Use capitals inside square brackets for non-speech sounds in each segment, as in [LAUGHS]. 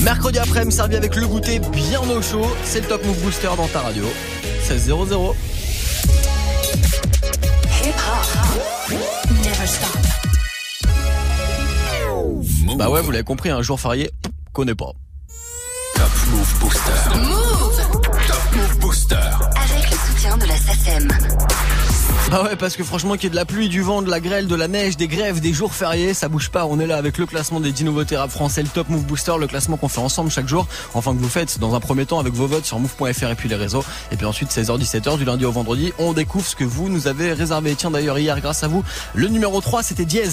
Mercredi après-midi, servi avec le goûter bien au chaud. C'est le Top Move Booster dans ta radio. 16 0 Bah ouais, vous l'avez compris, un jour férié, connaît pas. Top Move Booster. Move Top Move Booster. Avec le soutien de la SACEM. Bah ouais, parce que franchement, qu'il y ait de la pluie, du vent, de la grêle, de la neige, des grèves, des jours fériés, ça bouge pas. On est là avec le classement des 10 nouveautés rap français, le Top Move Booster, le classement qu'on fait ensemble chaque jour. Enfin, que vous faites dans un premier temps avec vos votes sur move.fr et puis les réseaux. Et puis ensuite, 16h, 17h, du lundi au vendredi, on découvre ce que vous nous avez réservé. Tiens, d'ailleurs, hier, grâce à vous, le numéro 3, c'était Diez.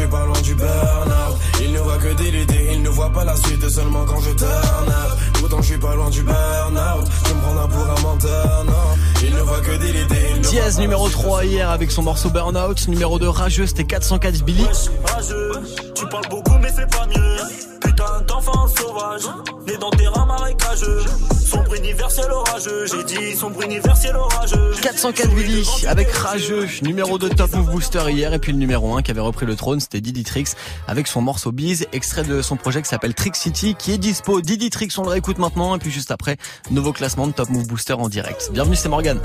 Je pas loin du burn-out. Il ne voit que des idées, il ne voit pas la suite seulement quand je turn up. Pourtant, je suis pas loin du burn-out. Tu me prendras pour un menteur, non. Il ne voit que des idées. Diaz numéro 3 hier avec son morceau Burnout. Numéro 2 Rageux, c'était 404 Billy. Rageux, tu parles beaucoup mais c'est pas mieux. Putain d'enfant sauvage, né dans terrain marécageux. Sombre universel orageux, j'ai dit sombre universel orageux. 404 Billy avec Rageux, numéro 2 Top Move Booster hier. Et puis le numéro 1 qui avait repris le trône, c'était Didi Trix avec son morceau Bise, extrait de son projet qui s'appelle Trick City, qui est dispo. Didi Trix, on le réécoute maintenant. Et puis juste après, nouveau classement de Top Move Booster en direct. Bienvenue, c'est Morgan.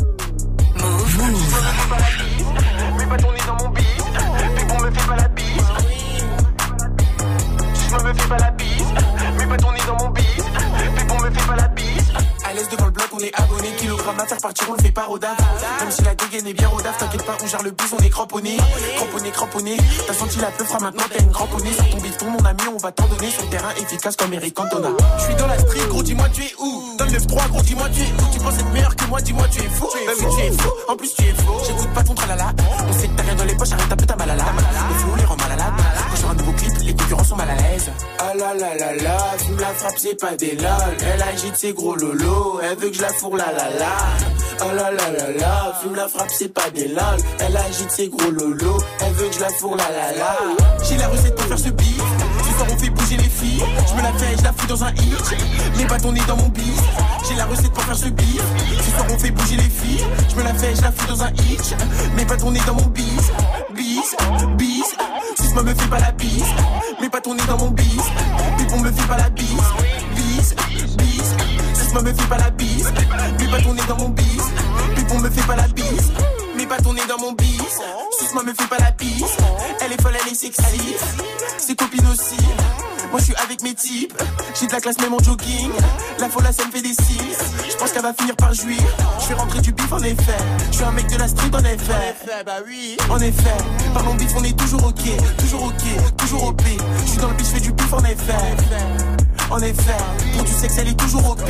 On est abonné. Kilogramme à faire partir, on le fait pas daf. Même si la dégaine est bien daf, t'inquiète pas, on gère le bus, on est cramponné. Cramponné, cramponné. T'as senti la peu fera maintenant, t'as une cramponnée. Sur ton bifton, mon ami, on va t'en donner sur terrain efficace comme Eric Cantona. Je suis dans la street, gros, dis-moi, tu es où Dans le 9-3, gros, dis-moi, tu es où Tu penses être meilleur que moi, dis-moi, tu es fou. Oui, tu es fou. En plus, tu es faux. J'écoute pas ton tralala. La frappe, c'est pas des lol. Elle agite ses gros lolos, elle veut que je la fourre la la la. Oh là là là là, fume la frappe, c'est pas des lol. Elle agite ses gros lolos, elle veut que je la fourre la la la. J'ai la recette pour faire ce beat. Ce soir on fait bouger les filles. Je me la fais, je la fous dans un hit. Mes bâtons nés dans mon bis. J'ai la recette pour faire ce beat. Ce soir on fait bouger les filles. Je me la fais, je la fous dans un hit. Mes bâtons nés dans mon bis. Bis, bis. Si moi me fait pas la bise. Mes bâtons nés dans mon bis. Pipon me fait pas la bise. Bis, bis. Si moi me fait pas la bise. Mes bâtons nés dans mon bis. Pipon me fait pas la bise. Mes bâtons nés dans mon bis. Suce moi me fait pas la bise. Elle est folle, elle est sexy. Ses copines aussi. Moi je suis avec mes types. J'ai de la classe même en jogging. La folle, ça me fait des signes. Je pense qu'elle va finir par jouir. Je fais rentrer du bif en effet. Je suis un mec de la street en effet. bah oui. En effet. Parlons bif, on est toujours ok. Toujours ok. Toujours OP. Je suis dans le bif, je fais du bif en effet. En effet. Pour du sexe, elle est toujours OP.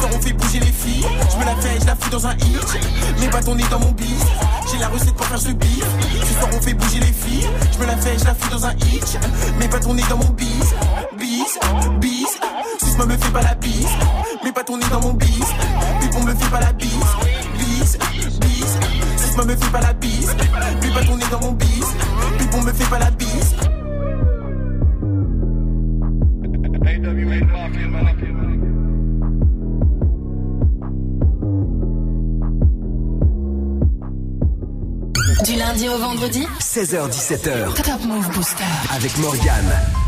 On fait bouger les filles. Je me la fais, je la fous dans un hit. Mes bâtons nés dans mon bis. J'ai la recette pour faire ce beat. Ce soir on fait bouger les filles. Je me la fais, je la fous dans un hit. Mes bâtons nés dans mon bis. Bis, bis. Moi me fait pas la bise. Mes bâtons nés dans mon bis. Pipon me fait pas la bise. Bis, bis. Moi me fait pas la bise. Mes bâtons nés dans mon bis. Pipon me fait pas la bise. Du lundi au vendredi 16h17h Top Move Booster. avec Morgane.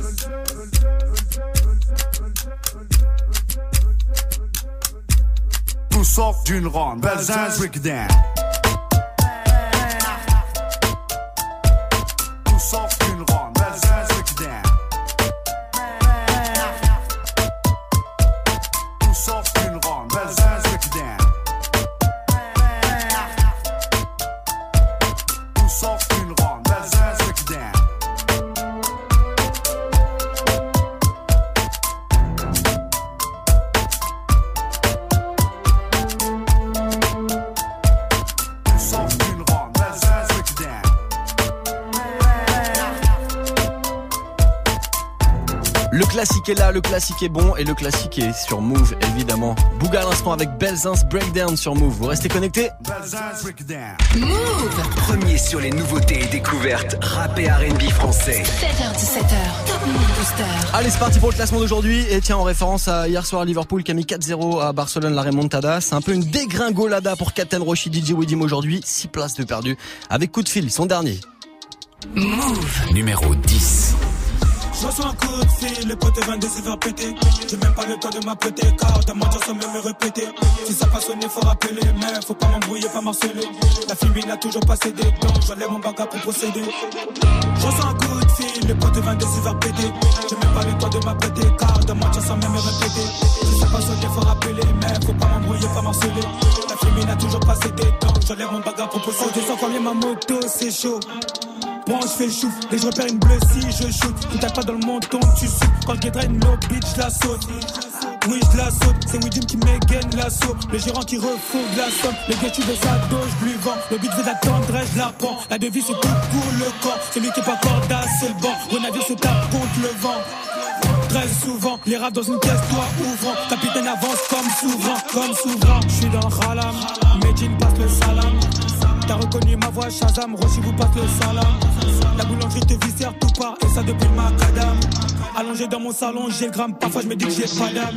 Sort d'une ronde, Belzins breakdown. Classique est là, le classique est bon et le classique est sur Move évidemment. Bouga à l'instant avec Belzins Breakdown sur Move. Vous restez connectés? Belzins breakdown. Premier sur les nouveautés et découvertes rap et R&B français. 7h17h, Top Move Booster. Allez, c'est parti pour le classement d'aujourd'hui. Et tiens, en référence à hier soir, Liverpool qui a mis 4-0 à Barcelone, la remontada. C'est un peu une dégringolada pour Captain Roshi, DJ Widim aujourd'hui. 6 places de perdu. Avec coup de fil, son dernier. Numéro 10. Je reçois un coup de fil, les potes 22 se faire péter. J'ai même pas le temps de m'apprêter, car ta mentir sans même me répéter. Si ça passe sonner, faut rappeler, mais faut pas m'embrouiller, pas marceler. La fille n'a toujours pas cédé, donc j'enlève mon bagarre pour procéder. Je reçois un coup de fil, les potes 22 se faire péter. J'ai même pas le temps de m'apprêter, car ta mentir sans même me répéter. Si ça passe sonner, faut rappeler, mais faut pas m'embrouiller, pas marceler. La fille n'a toujours pas cédé, donc j'enlève mon bagarre pour procéder. Je sens ma moto, c'est chaud. Je fais le chouf, et je repère une bleue si je shoot. Tu tapes pas dans le menton, tu sautes. Quand je draine no bitch, la saute. Oui, je la saute, c'est Widim qui m'égaine l'assaut. Le gérant qui refourgue la somme. Le gâchis de sa dos, je lui vends. Le but veut d'attendre, je la prends. La devise, c'est tout pour le corps. Celui qui est pas corda, c'est le banc. Renavire se tape contre le vent. Très souvent, les rats dans une pièce, toi ouvrant. Capitaine avance comme souverain, comme souverain. Je suis dans Khalam, Medine passe le salam. T'as reconnu ma voix, Shazam, Roshi vous passe le salam. La boulangerie te viscère tout part, et ça depuis le macadam. Allongé dans mon salon, j'ai le gramme, parfois je me dis que j'ai pas d'âme.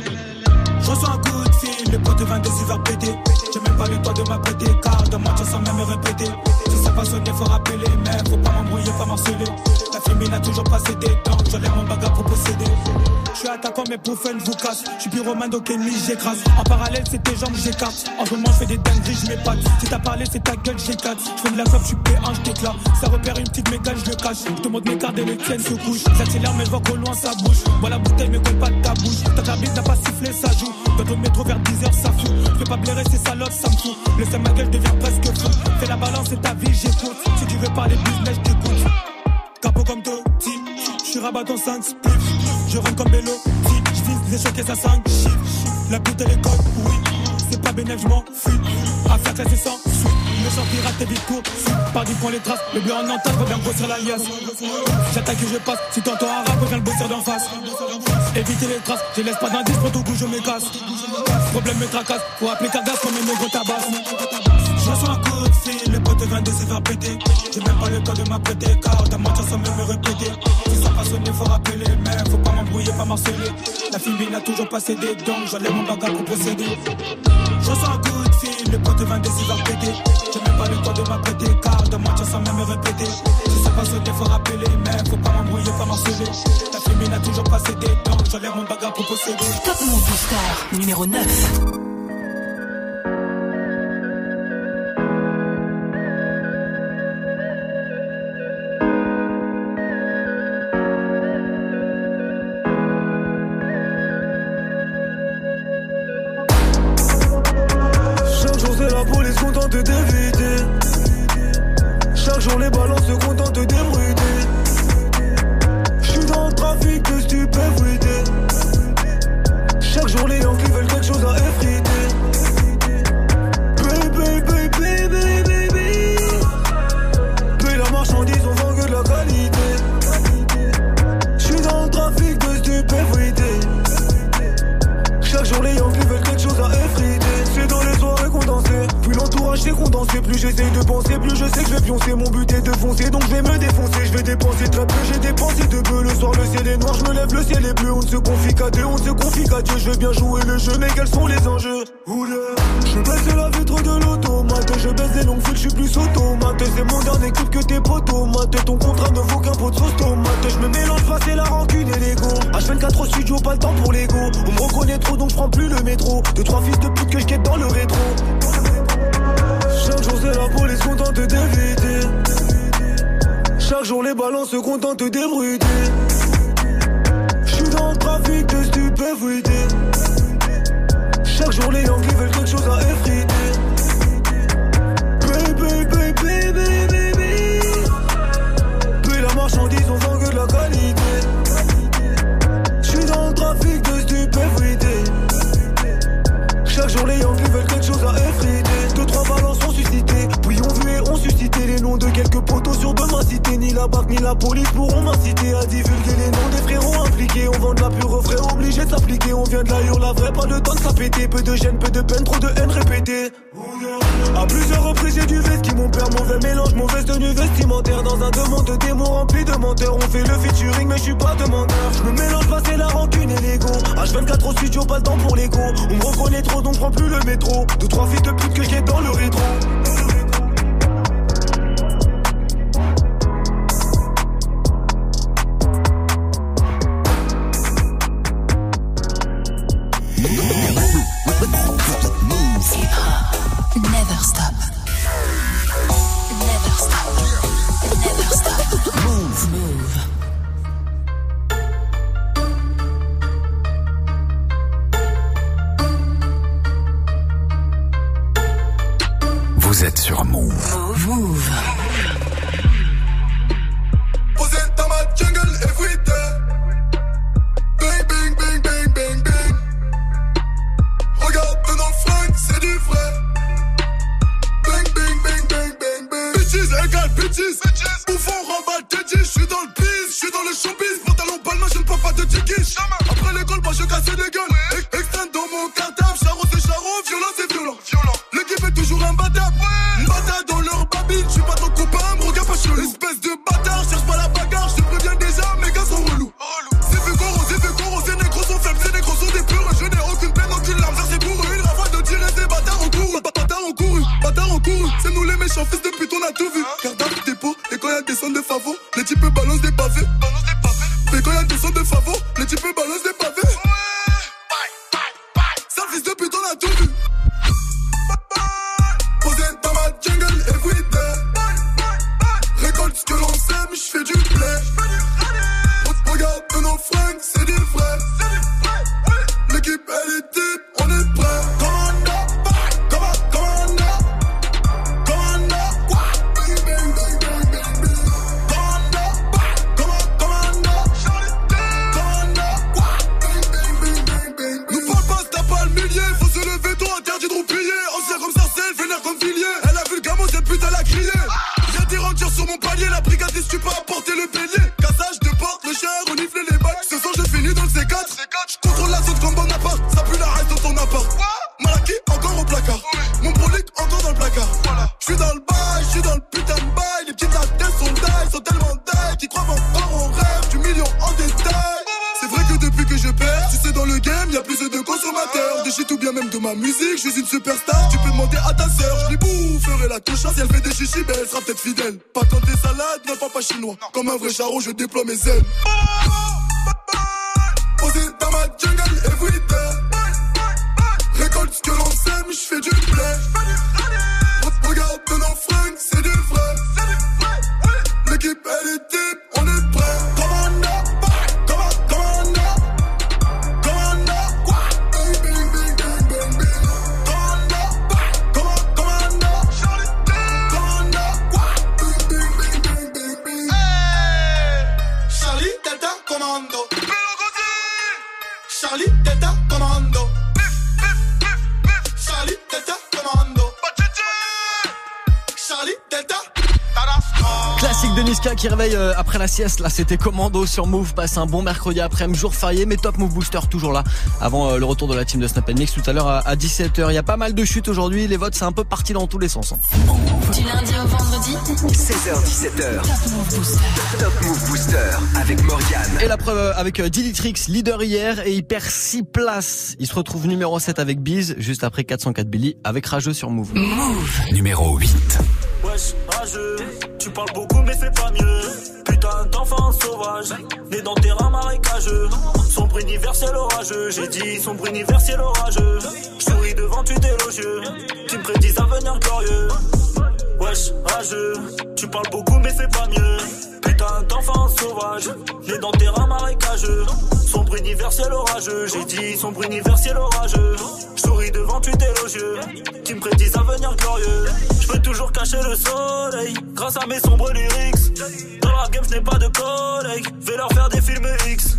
Je reçois un coup de fil, le pote 22 se faire péter. J'ai même pas le temps de m'apprêter, car de mentir sans même me répéter. Si ça passe sonner, faut rappeler, mais faut pas m'embrouiller, pas marceler. La fille n'a toujours pas cédé, donc j'enlève mon bagarre pour posséder. Attaquant, mais pour fun, vous casse. Je suis pyromane, donc ennemi, j'écrase. En parallèle, c'est tes jambes, j'écarte. En ce moment, je fais des dingueries, je m'épate. Si t'as parlé, c'est ta gueule, j'éclate. Je fais de la clope, je suis P1, je. Ça repère une petite mécane, je le cache. Je te montre mes cartes et les tiennes se couchent. J'accélère, mais je vois qu'au loin, ça bouge. Vois la bouteille, mais colle pas de ta bouche. Ta cabine n'a pas sifflé, ça joue. Dans ton métro vers 10h, ça fout. Je pas blairer ces salopes, ça me fout. Le seul ma gueule devient presque fou. Fais la balance, c'est ta vie, j'écoute. Si tu veux parler business, je t'écoute. Capot comme Totti, je suis rabat en 5 spliffs. Je rentre comme vélo. Si je vise les chocs et ça sang. La pute elle est oui. C'est pas bénéf, je m'en fuis. Affaire classée sans suite. Méchant pirate, t'es vite court. Par du point les traces. Le bleu en entente, reviens grossir la liasse. J'attaque et je passe. Si t'entends un rap, reviens le bosser d'en face. Éviter les traces. Je laisse pas d'indice pour tout goût, je me casse. Problème me tracasse. Faut appeler Cardas comme une négro tabasse. Je reçois un coup de fil, de se faire péter. J'ai même pas le temps de m'apprêter, car ta mentir sans même me répéter. Si ça passe sonner, faut rappeler, mais faut pas m'embrouiller, pas marceler. La fille n'a toujours pas cédé, donc j'enlève mon bagage pour procéder. Je reçois un coup de fil, potes viennent de se faire péter. J'ai même pas le temps de m'apprêter, car ta mentir sans même me répéter. Si ça passe sonner, faut rappeler, mais faut pas m'embrouiller, pas marceler. La fille n'a toujours pas cédé, donc j'enlève mon bagage pour procéder. Top Move Booster numéro 9. J'essaye de penser Plus je sais que je vais pioncer. Mon but est de foncer Donc je vais me défoncer. Je vais dépenser très peu J'ai dépensé de peu. Le soir le ciel est noir Je me lève le ciel est bleu. On ne se confie qu'à Dieu On ne se confie qu'à Dieu. Je veux bien jouer le jeu Mais quels sont les enjeux? Oula. Je baisse la vitre de l'automate Je baisse les longues files Je suis plus automate. C'est mon dernier clip que tes potomates Ton contrat ne vaut qu'un pot de sauce tomate. Je me mélange pas c'est la rancune et l'ego. H24 au studio Pas le temps pour l'ego. On me reconnaît trop donc je prends plus le métro. Deux trois fils de pute que je dans le rétro Chaque jour c'est la police contente d'éviter Chaque jour les balances se contentent d'ébruiter. J'suis dans le trafic de stupéfiés. Chaque jour les Yankees veulent quelque chose à effriter de quelques poteaux sur de ma cité Ni la BAC ni la police pourront m'inciter à divulguer les noms des frérots impliqués. On vend de la pure frais obligé de s'appliquer. On vient de la hurle la vraie pas de temps de s'appéter Peu de gêne, peu de peine, trop de haine répétée. À plusieurs reprises j'ai du veste qui mon père mauvais mélange mauvaise tenue vestimentaire. Dans un demande de démons rempli de menteurs. On fait le featuring mais je suis pas demandeur. Je mélange pas c'est la rancune et l'ego. H24 au studio pas le temps pour l'ego. On me reconnaît trop donc prends plus le métro. Deux trois fils de pute que j'ai dans le rétro finis dans le C4. Je contrôle la zone comme Bonaparte. Ça pue la reste dans ton appart. Malaki, encore au placard. Mon brolic, encore dans le placard. Je suis dans le bail, je suis dans le putain de bail. Les petites attelles sont die, sont tellement die. Qui croient encore au rêve du million en détail. C'est vrai que depuis que je perds, tu sais, dans le game, y a plus de consommateurs. Des shit ou bien même de ma musique, je suis une superstar. Tu peux demander à ta sœur, je lui boufferai la touche. Si elle fait des chichis, ben elle sera peut-être fidèle. Pas quand des salades, non, pas, pas chinois. Comme un vrai charron, je déploie mes ailes. Posé dans ma jungle, everyday. Récolte ce que l'on sème, je fais du blé. Regarde de nos fringues, c'est du vrai. L'équipe, elle est type, Classique de Niska qui réveille euh, après la sieste. Là, c'était Commando sur Move. Passe un bon mercredi après-midi, jour férié, mais Top Move Booster toujours là. Avant euh, le retour de la team de Snap Mix tout à l'heure à, à 17h. Il y a pas mal de chutes aujourd'hui. Les votes, c'est un peu parti dans tous les sens. hein. Du lundi au vendredi 16h17h. Top Move Booster avec Morgane. Et la preuve euh, avec euh, Dilitrix, leader hier, et il perd 6 places. Il se retrouve numéro 7 avec Biz, juste après 404 Billy, avec Rageux sur Move. Numéro 8. Wesh, rageux, tu parles beaucoup mais fais pas mieux. Putain d'enfant sauvage, né dans terrain marécageux. Sombre universel orageux, j'ai dit sombre universel orageux. Souris devant tu élogieux, qui me prédisent un avenir glorieux. Wesh, rageux, tu parles beaucoup mais fais pas mieux. D'enfant sauvage, né dans terrain marécageux. Sombre universel orageux, j'ai dit sombre universel orageux. Souris devant tu élogieux, qui me prédisent un avenir glorieux. Je peux toujours cacher le soleil, grâce à mes sombres lyrics. Dans la game, je pas de collègues, vais leur faire des films X.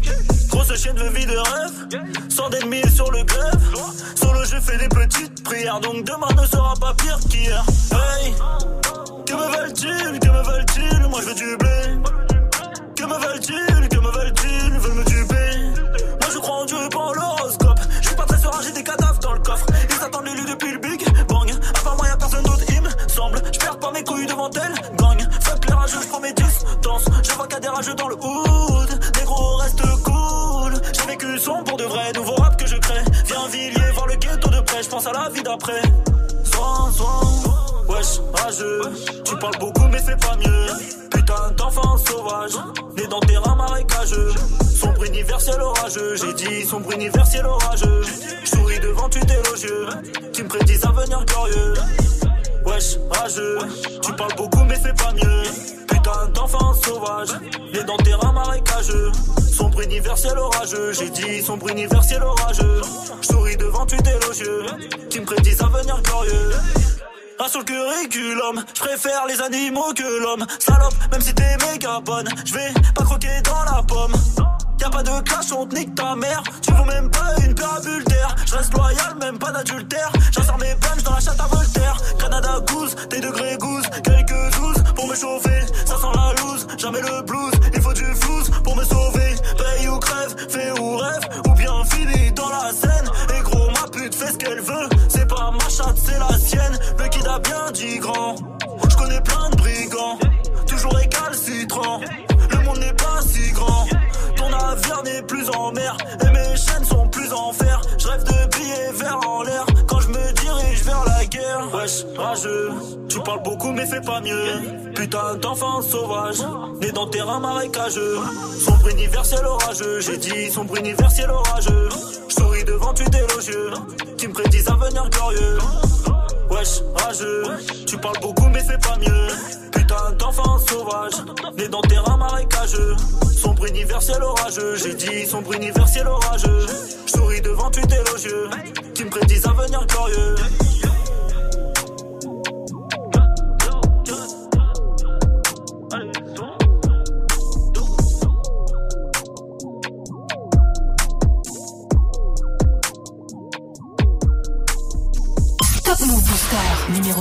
Grosse chienne veut vie de rêve, sans d'ennemis sur le grève. Solo, je fais des petites prières, donc demain ne sera pas pire qu'hier. Hey, que me veulent-ils, que me veulent-ils, moi je veux du blé. Que me veulent-ils, que me veulent-ils, ils veulent me duper? Moi je crois en Dieu, pas en l'horoscope. Je suis pas très serein, j'ai des cadavres dans le coffre. Ils attendent l'élu depuis le Big Bang. À part moi, y'a personne d'autre, il me semble. Je perds pas mes couilles devant elle, gang. Fuck les rageux, je prends mes distances. Je vois a des rageux dans le hood. Négro, reste cool. J'ai vécu son pour de vrai, nouveau rap que je crée. Viens Villiers, voir le ghetto de près, je pense à la vie d'après. Wesh, rageux, tu parles beaucoup mais fais pas mieux. Putain d'enfant sauvage, né dans terrain marécageux. Sombre universel orageux, j'ai dit sombre universel orageux. Souris devant tu élogieux, qui me prédisent un avenir glorieux. Wesh, rageux, tu parles beaucoup mais fais pas mieux. Putain d'enfant sauvage, né dans terrain marécageux. Sombre universel orageux, j'ai dit sombre universel orageux. Je souris devant tu élogieux, qui me prédisent un avenir glorieux. Un sur le curriculum, je préfère les animaux que l'homme. Salope, même si t'es méga bonne, je vais pas croquer dans la pomme. Y'a pas de clash, on te nique ta mère. Tu vaux même pas une perabultaire. Je reste loyal, même pas d'adultère. J'insère mes punch dans la chatte à Voltaire. Canada goose, tes degrés goose, quelques douze pour me chauffer. Ça sent la loose, jamais le blues. Il faut du flouze pour me sauver. Paye ou crève, fais ou rêve, ou bien fini dans la scène. Et gros, pute fait ce qu'elle veut. C'est pas ma chatte, c'est la sienne. Le kid a bien dit grand? Je connais plein de brigands, toujours récalcitrants. Le monde n'est pas si grand. Ton navire n'est plus en mer et mes chaînes sont plus en fer. Je rêve de billets verts en l'air Wesh, rageux, tu parles beaucoup mais fais pas mieux. Putain d'enfant sauvage, né dans terrain marécageux. Sombre universel orageux, j'ai dit sombre universel orageux. Souris devant tu élogieux, qui me prédisent un avenir glorieux. Wesh, rageux, tu parles beaucoup mais fais pas mieux. Putain d'enfant sauvage, né dans terrain marécageux. Sombre universel orageux, j'ai dit sombre universel orageux. Souris devant tu élogieux, qui me prédisent un avenir glorieux.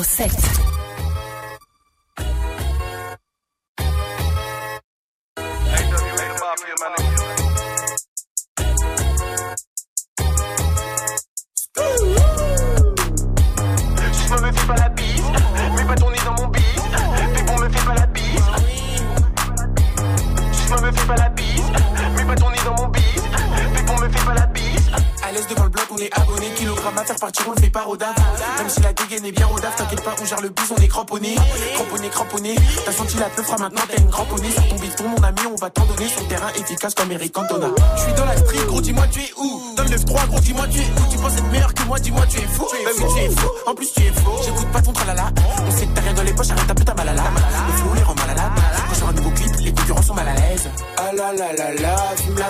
7. T'as senti la fera maintenant t'as une cramponnée. Sur ton bifton, mon ami, on va t'en donner sur le terrain efficace comme Eric Cantona. Je suis dans la street, gros, dis-moi tu es où? Donne le 3 gros, dis-moi tu es où? Tu penses être meilleur que moi, dis-moi tu es fou. Bah oui, tu es fou. En plus, tu es faux.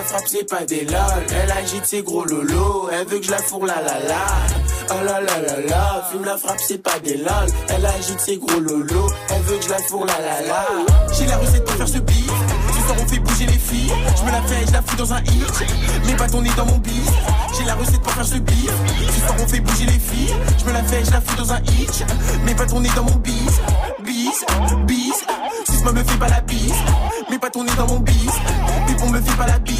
Frappe, c'est pas des lol. Elle agite ses gros lolos, elle veut que je la fourre la la la. Ah la la la la, fume la frappe, c'est pas des lol. Elle agite ses gros lolos, elle veut que je la fourre la la la. J'ai la recette pour faire ce beat. Ce soir on fait bouger les filles. Je me la fais, je la fous dans un hit. Mes bâtons nés dans mon bif. J'ai la recette pour faire ce beat. Ce soir on fait bouger les filles. Je me la fais, je la fous dans un hit. Mes bâtons nés dans mon bis. Bis, bis. Si me fait pas la bise. Mes bâtons nés dans mon bis. Pipon me fait pas la bise.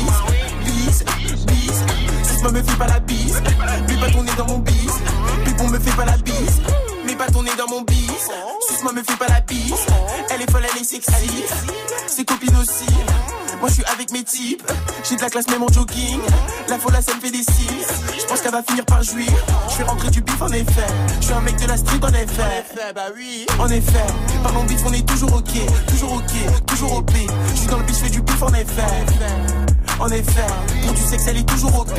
Bis, bis. Si me fait pas la bise. Mes bâtons nés dans mon bis. Pipon me fait pas la bise. Mes bâtons nés dans mon bis. Suce-moi me fait pas la bise. Elle est folle, elle est sexy. Ses copines aussi. Moi je suis avec mes types. J'ai de la classe même en jogging. La folle, ça me fait des signes. Je pense qu'elle va finir par jouir. Je vais rentrer du bif en effet. Je suis un mec de la street en effet. bah oui. En effet. Parlons bif, on est toujours ok. Toujours ok. Toujours OP. Je suis dans le bif, je fais du bif en effet. En effet. Pour du sexe, elle est toujours OP.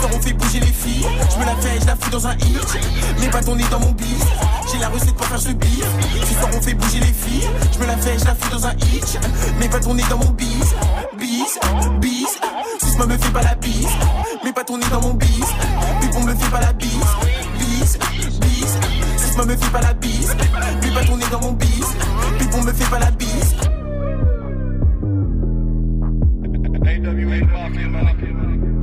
Soir on fait bouger les filles. Je me la fais, je la fous dans un hit. Mes bâtons nés dans mon bis. J'ai la recette pour faire ce beat. Ce soir on fait bouger les filles. Je me la fais, je la fous dans un hit. Mes bâtons nés dans mon bis. Bis, bis. Suce-moi me fait pas la bise. Mes bâtons nés dans mon bis. Pipon me fait pas la bise. Bis, bis. Suce-moi me fait pas la bise. Mes bâtons nés dans mon bis. Pipon me fait pas la bise. Hip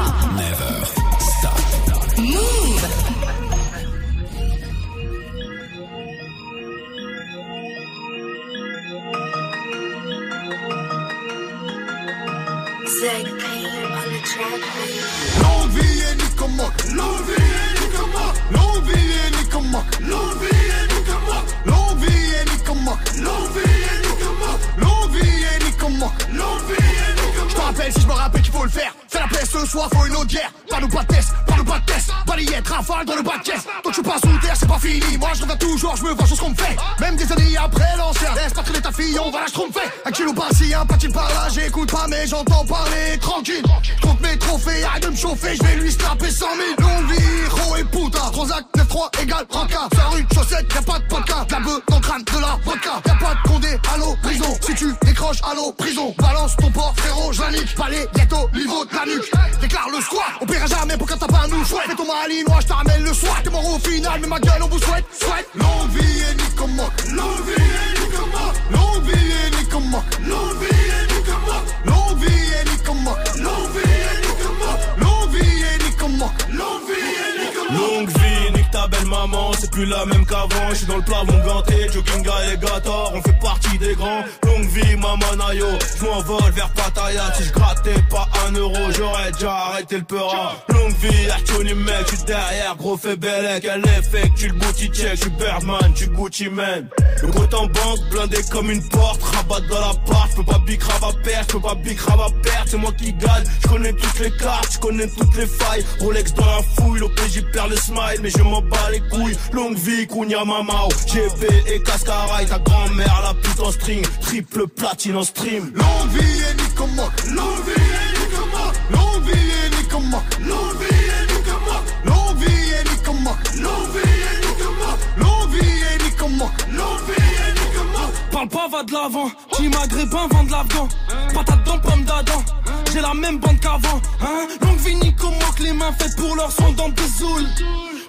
huh? Je vais lui snapper 100 000. Longue vie, héros et puta. Transac 9-3 égale ranka. Sa rue, chaussette, y'a pas de. De La dans le crâne, de la vodka. Y'a pas de condé, allô, prison. Si tu décroches, allô, prison. Balance ton port, frérot, je la nique. Palais, ghetto, niveau de la nuque. Déclare le squat, on paiera jamais pour quand t'as pas un nous chouette. Fais ton malinois, je te ramène le soir. T'es mort au final, mais ma gueule, on vous souhaite, souhaite. Longue vie et nique comme plus la même qu'avant. Je suis dans le plafond ganté, jogging alligator, on fait partie des grands. Longue vie, maman nayo, je m'envole vers Pattaya. Si je grattais pas un euro, j'aurais déjà arrêté le peurin. Longue vie, Artoni mec, je suis derrière, gros fait est fake, tu le booty check, je suis Birdman, tu Gucci man. Le compte en banque, blindé comme une porte, rabat dans la part, je peux pas big à perdre, je peux pas à perdre, c'est moi qui gagne. Je connais toutes les cartes, je connais toutes les failles. Rolex dans la fouille, l'OPJ perd le smile, mais je m'en bats les couilles. Longue vie, Kounia Mamao, GP et Cascaraï, ta grand-mère la pute en string, triple platine en stream. Longue vie et Nicomac, longue vie et Nicomac, longue vie et Nicomac, longue vie et Nicomac, longue vie et Nicomac, longue vie et Nicomac, longue vie et Nicomac, longue vie et Nicomac. Parle pas, va de l'avant, dis maghrébin, vend de l'afghan, patate dans pomme d'Adam j'ai la même bande qu'avant. Hein. Longue vie Nico moque les mains faites pour leur son dans Bezoul.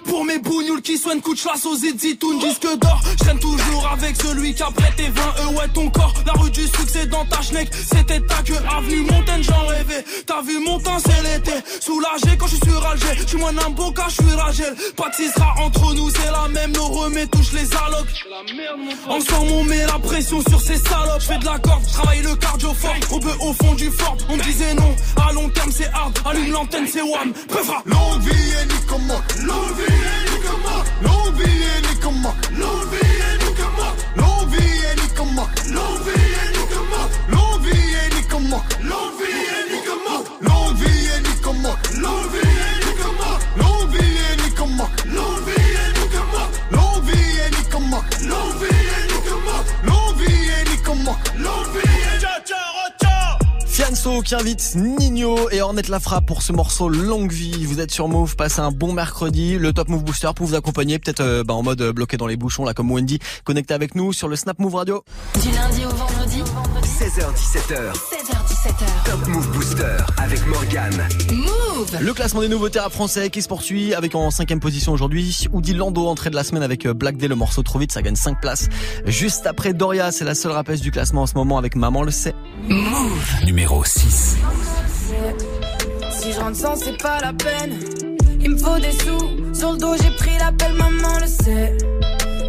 Pour mes bougnoules qui soignent coup de chasse aux éditoun. Disque d'or traîne toujours avec celui qui a prêté 20 eux ouais ton corps. La rue du succès dans ta schneck C'était ta queue. Avenue Montaigne j'en rêvais. T'as vu mon temps c'est l'été. Soulagé quand je suis sur Alger Je suis moins d'un beau cas je suis Ragel. Pas de sera entre nous c'est la même. Nos remets touche les allocs. Ensemble on met la pression sur ces salopes. Je fais de la corde, travaille le cardio fort. On peut au fond du fort. On me disait non À long terme c'est hard. Allume l'antenne c'est wham Peufra Longue vie et Longue vie et Longue vie et Longue vie et Longue vie vie et vie et Qui invite Nino et Ornette la frappe pour ce morceau Longue Vie. Vous êtes sur Move, passez un bon mercredi. Le Top Move Booster pour vous accompagner, peut-être euh, bah, en mode euh, bloqué dans les bouchons, là comme Wendy. Connecté avec nous sur le Snap Move Radio. Du lundi au vendredi 16h17h. 16h17h. Top Move Booster avec Morgan. Move Le classement des nouveautés rap français qui se poursuit avec en cinquième position aujourd'hui Oudi Lando, entrée de la semaine avec euh, Black Day, le morceau trop vite, ça gagne 5 places. Juste après Doria, c'est la seule rappeuse du classement en ce moment avec Maman le sait. Move Numéro 6. Si je rentre sans, c'est pas la peine. Il me faut des sous. Sur le dos, j'ai pris l'appel, maman le sait.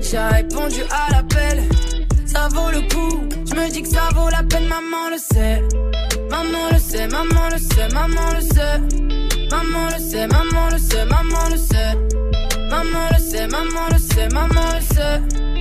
J'ai répondu à l'appel. Ça vaut le coup. Je me dis que ça vaut la peine, maman le sait. Maman le sait, maman le sait, maman le sait. Maman le sait, maman le sait, maman le sait. Maman le sait, maman le sait, maman le sait.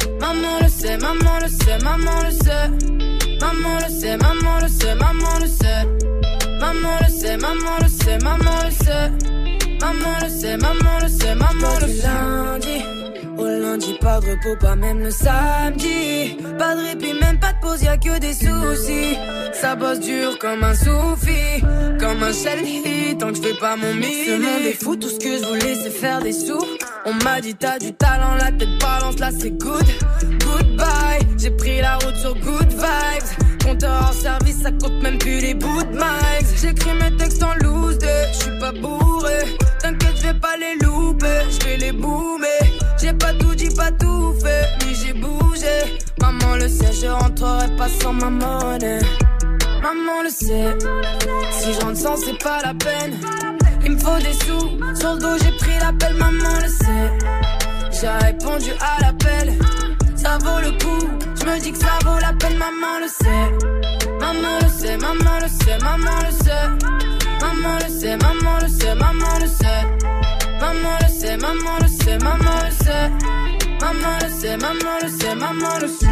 Maman le sait, maman le sait, maman le sait. Maman le sait, maman le sait, maman le sait. Maman le sait, maman le sait, maman le sait. Maman le sait, maman le sait, maman le sait. lundi, lundi, pas de repos, pas même le samedi. Pas de répit, même pas de pause, y'a que des soucis. Ça bosse dur comme un soufi, comme un shell tant que je fais pas mon mix. Ce monde est fou, tout ce que je voulais c'est faire des sous. On m'a dit t'as du talent, la tête balance, là c'est good. Goodbye, j'ai pris la route sur good vibes. Compteur hors service, ça compte même plus les bouts de mics. J'écris mes textes en loose je suis pas bourré. T'inquiète, je vais pas les louper, je vais les boomer. J'ai pas tout dit, pas tout fait, mais j'ai bougé. Maman le sait, je rentrerai pas sans ma monnaie. Maman le sait, si je rentre sans, c'est pas la peine. Il me faut des sous, sur le dos j'ai pris l'appel, maman le sait. J'ai répondu à l'appel, ça vaut le coup. Je me dis que ça vaut la peine, maman le sait. Maman le sait, maman le sait, maman le sait. Maman le sait, maman le sait, maman le sait. Maman le sait, maman le sait, maman le sait. Maman le sait, maman le sait, maman le sait.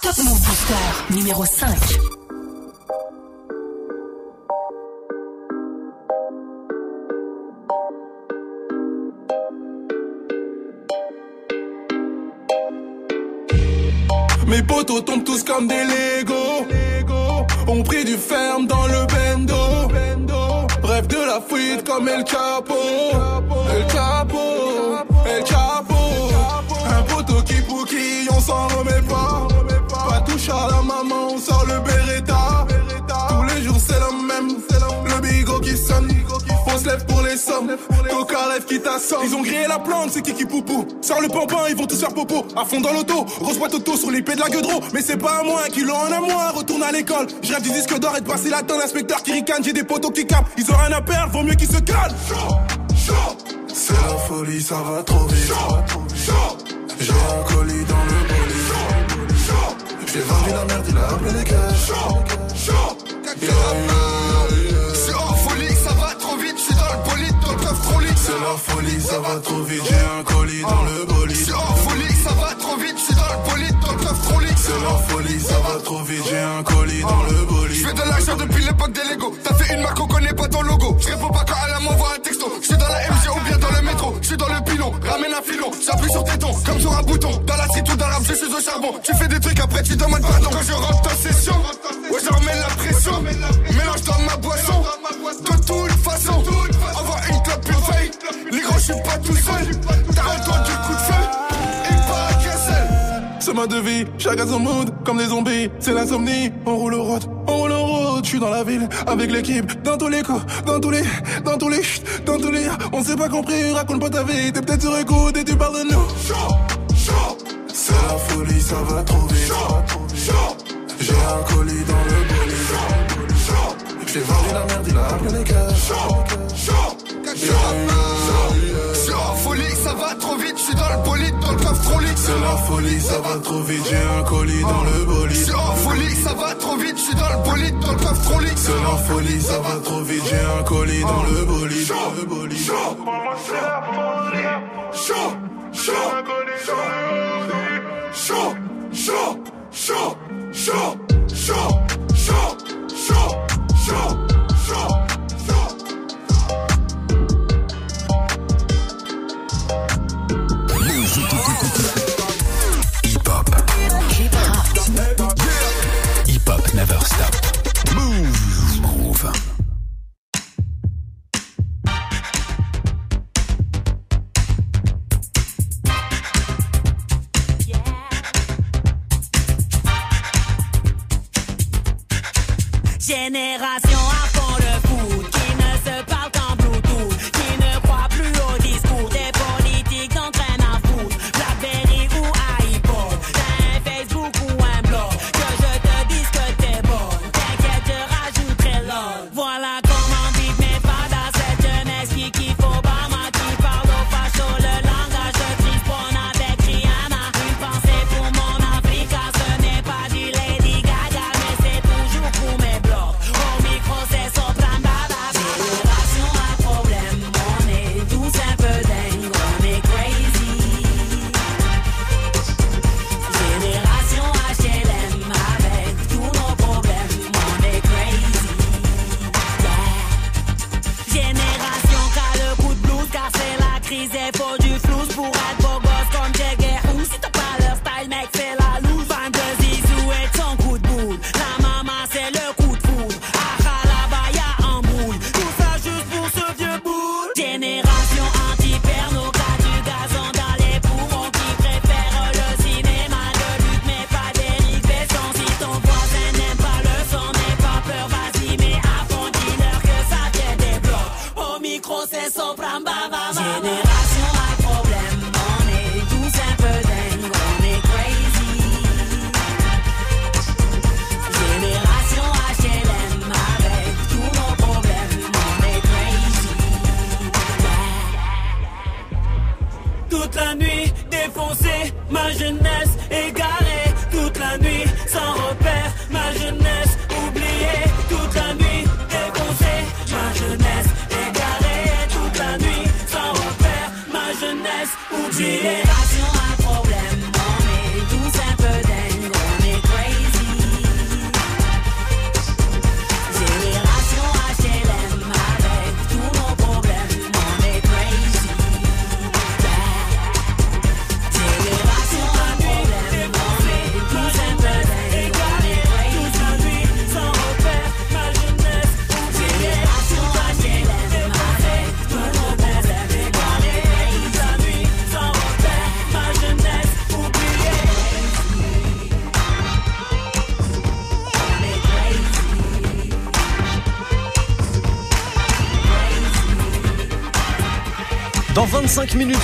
Top Move Booster numéro 5. Potos tombent tous comme des Lego. On pris du ferme dans le bendo. Rêve de la fuite comme El Capo. El Capo, El Capo. Un poteau qui pouquille, on s'en remet pas. Pas touche à la maman, on sort lève pour les sommes. Coca lève qui t'assomme. Ils ont grillé la plante, c'est Kiki Poupou. Sors le pampin, ils vont tous faire popo. À fond dans l'auto, grosse boîte auto sur l'épée de la gueudreau. Mais c'est pas à moi, qui l'ont en à moi. Retourne à l'école. Je rêve du disque d'or et de passer la tonne. Inspecteur qui ricane, j'ai des potos qui capent. Ils ont rien à perdre, vaut mieux qu'ils se calment. C'est la folie, ça va trop vite. J'ai un colis dans le bolide. J'ai vendu la merde, il a appelé les C'est ça va trop vite. J'ai un colis dans le bolide. C'est en folie, ça va trop vite. Je suis dans le bolide, dans le coffre trop lit. C'est la folie, ça va trop vite. J'ai un colis dans le bolide. Je fais de l'argent depuis l'époque des Lego. T'as fait une marque, on connaît pas ton logo. Je réponds pas quand elle m'envoie un texto. Je suis dans la MG ou bien dans le métro. Je suis dans le pilon, ramène un filon. J'appuie sur tes tons, comme sur un bouton. Dans la street ou dans la je suis au charbon. Tu fais des trucs, après tu demandes pardon. Quand je rentre en session, ouais, je remets la pression. Mélange dans ma boisson. Suis pas tout seul. Entendu le coup de feu. C'est ma devise, chacun son mood, comme des zombies, c'est l'insomnie. On roule au road, on roule en road, je suis dans la ville, avec l'équipe, dans tous les coups, dans tous les, dans tous les, dans tous les, on s'est pas compris, raconte pas ta vie, t'es peut-être sur écoute et tu parles de nous. C'est la folie, ça va trop vite. J'ai un colis dans le bolide. J'ai vendu la merde, il a appelé les C'est en folie, ça va trop vite. Je suis dans le bolide, dans le coffre trop. C'est la folie, ça va trop vite. J'ai un colis dans le bolide. C'est en folie, ça va trop vite. Je suis dans le bolide, dans le coffre trop. C'est la folie, ça va trop vite. J'ai un colis dans le bolide. Le bolide. C'est la folie. Chaud, chaud, chaud, chaud, chaud, chaud, chaud, chaud, chaud, chaud, chaud. Génération. Did it?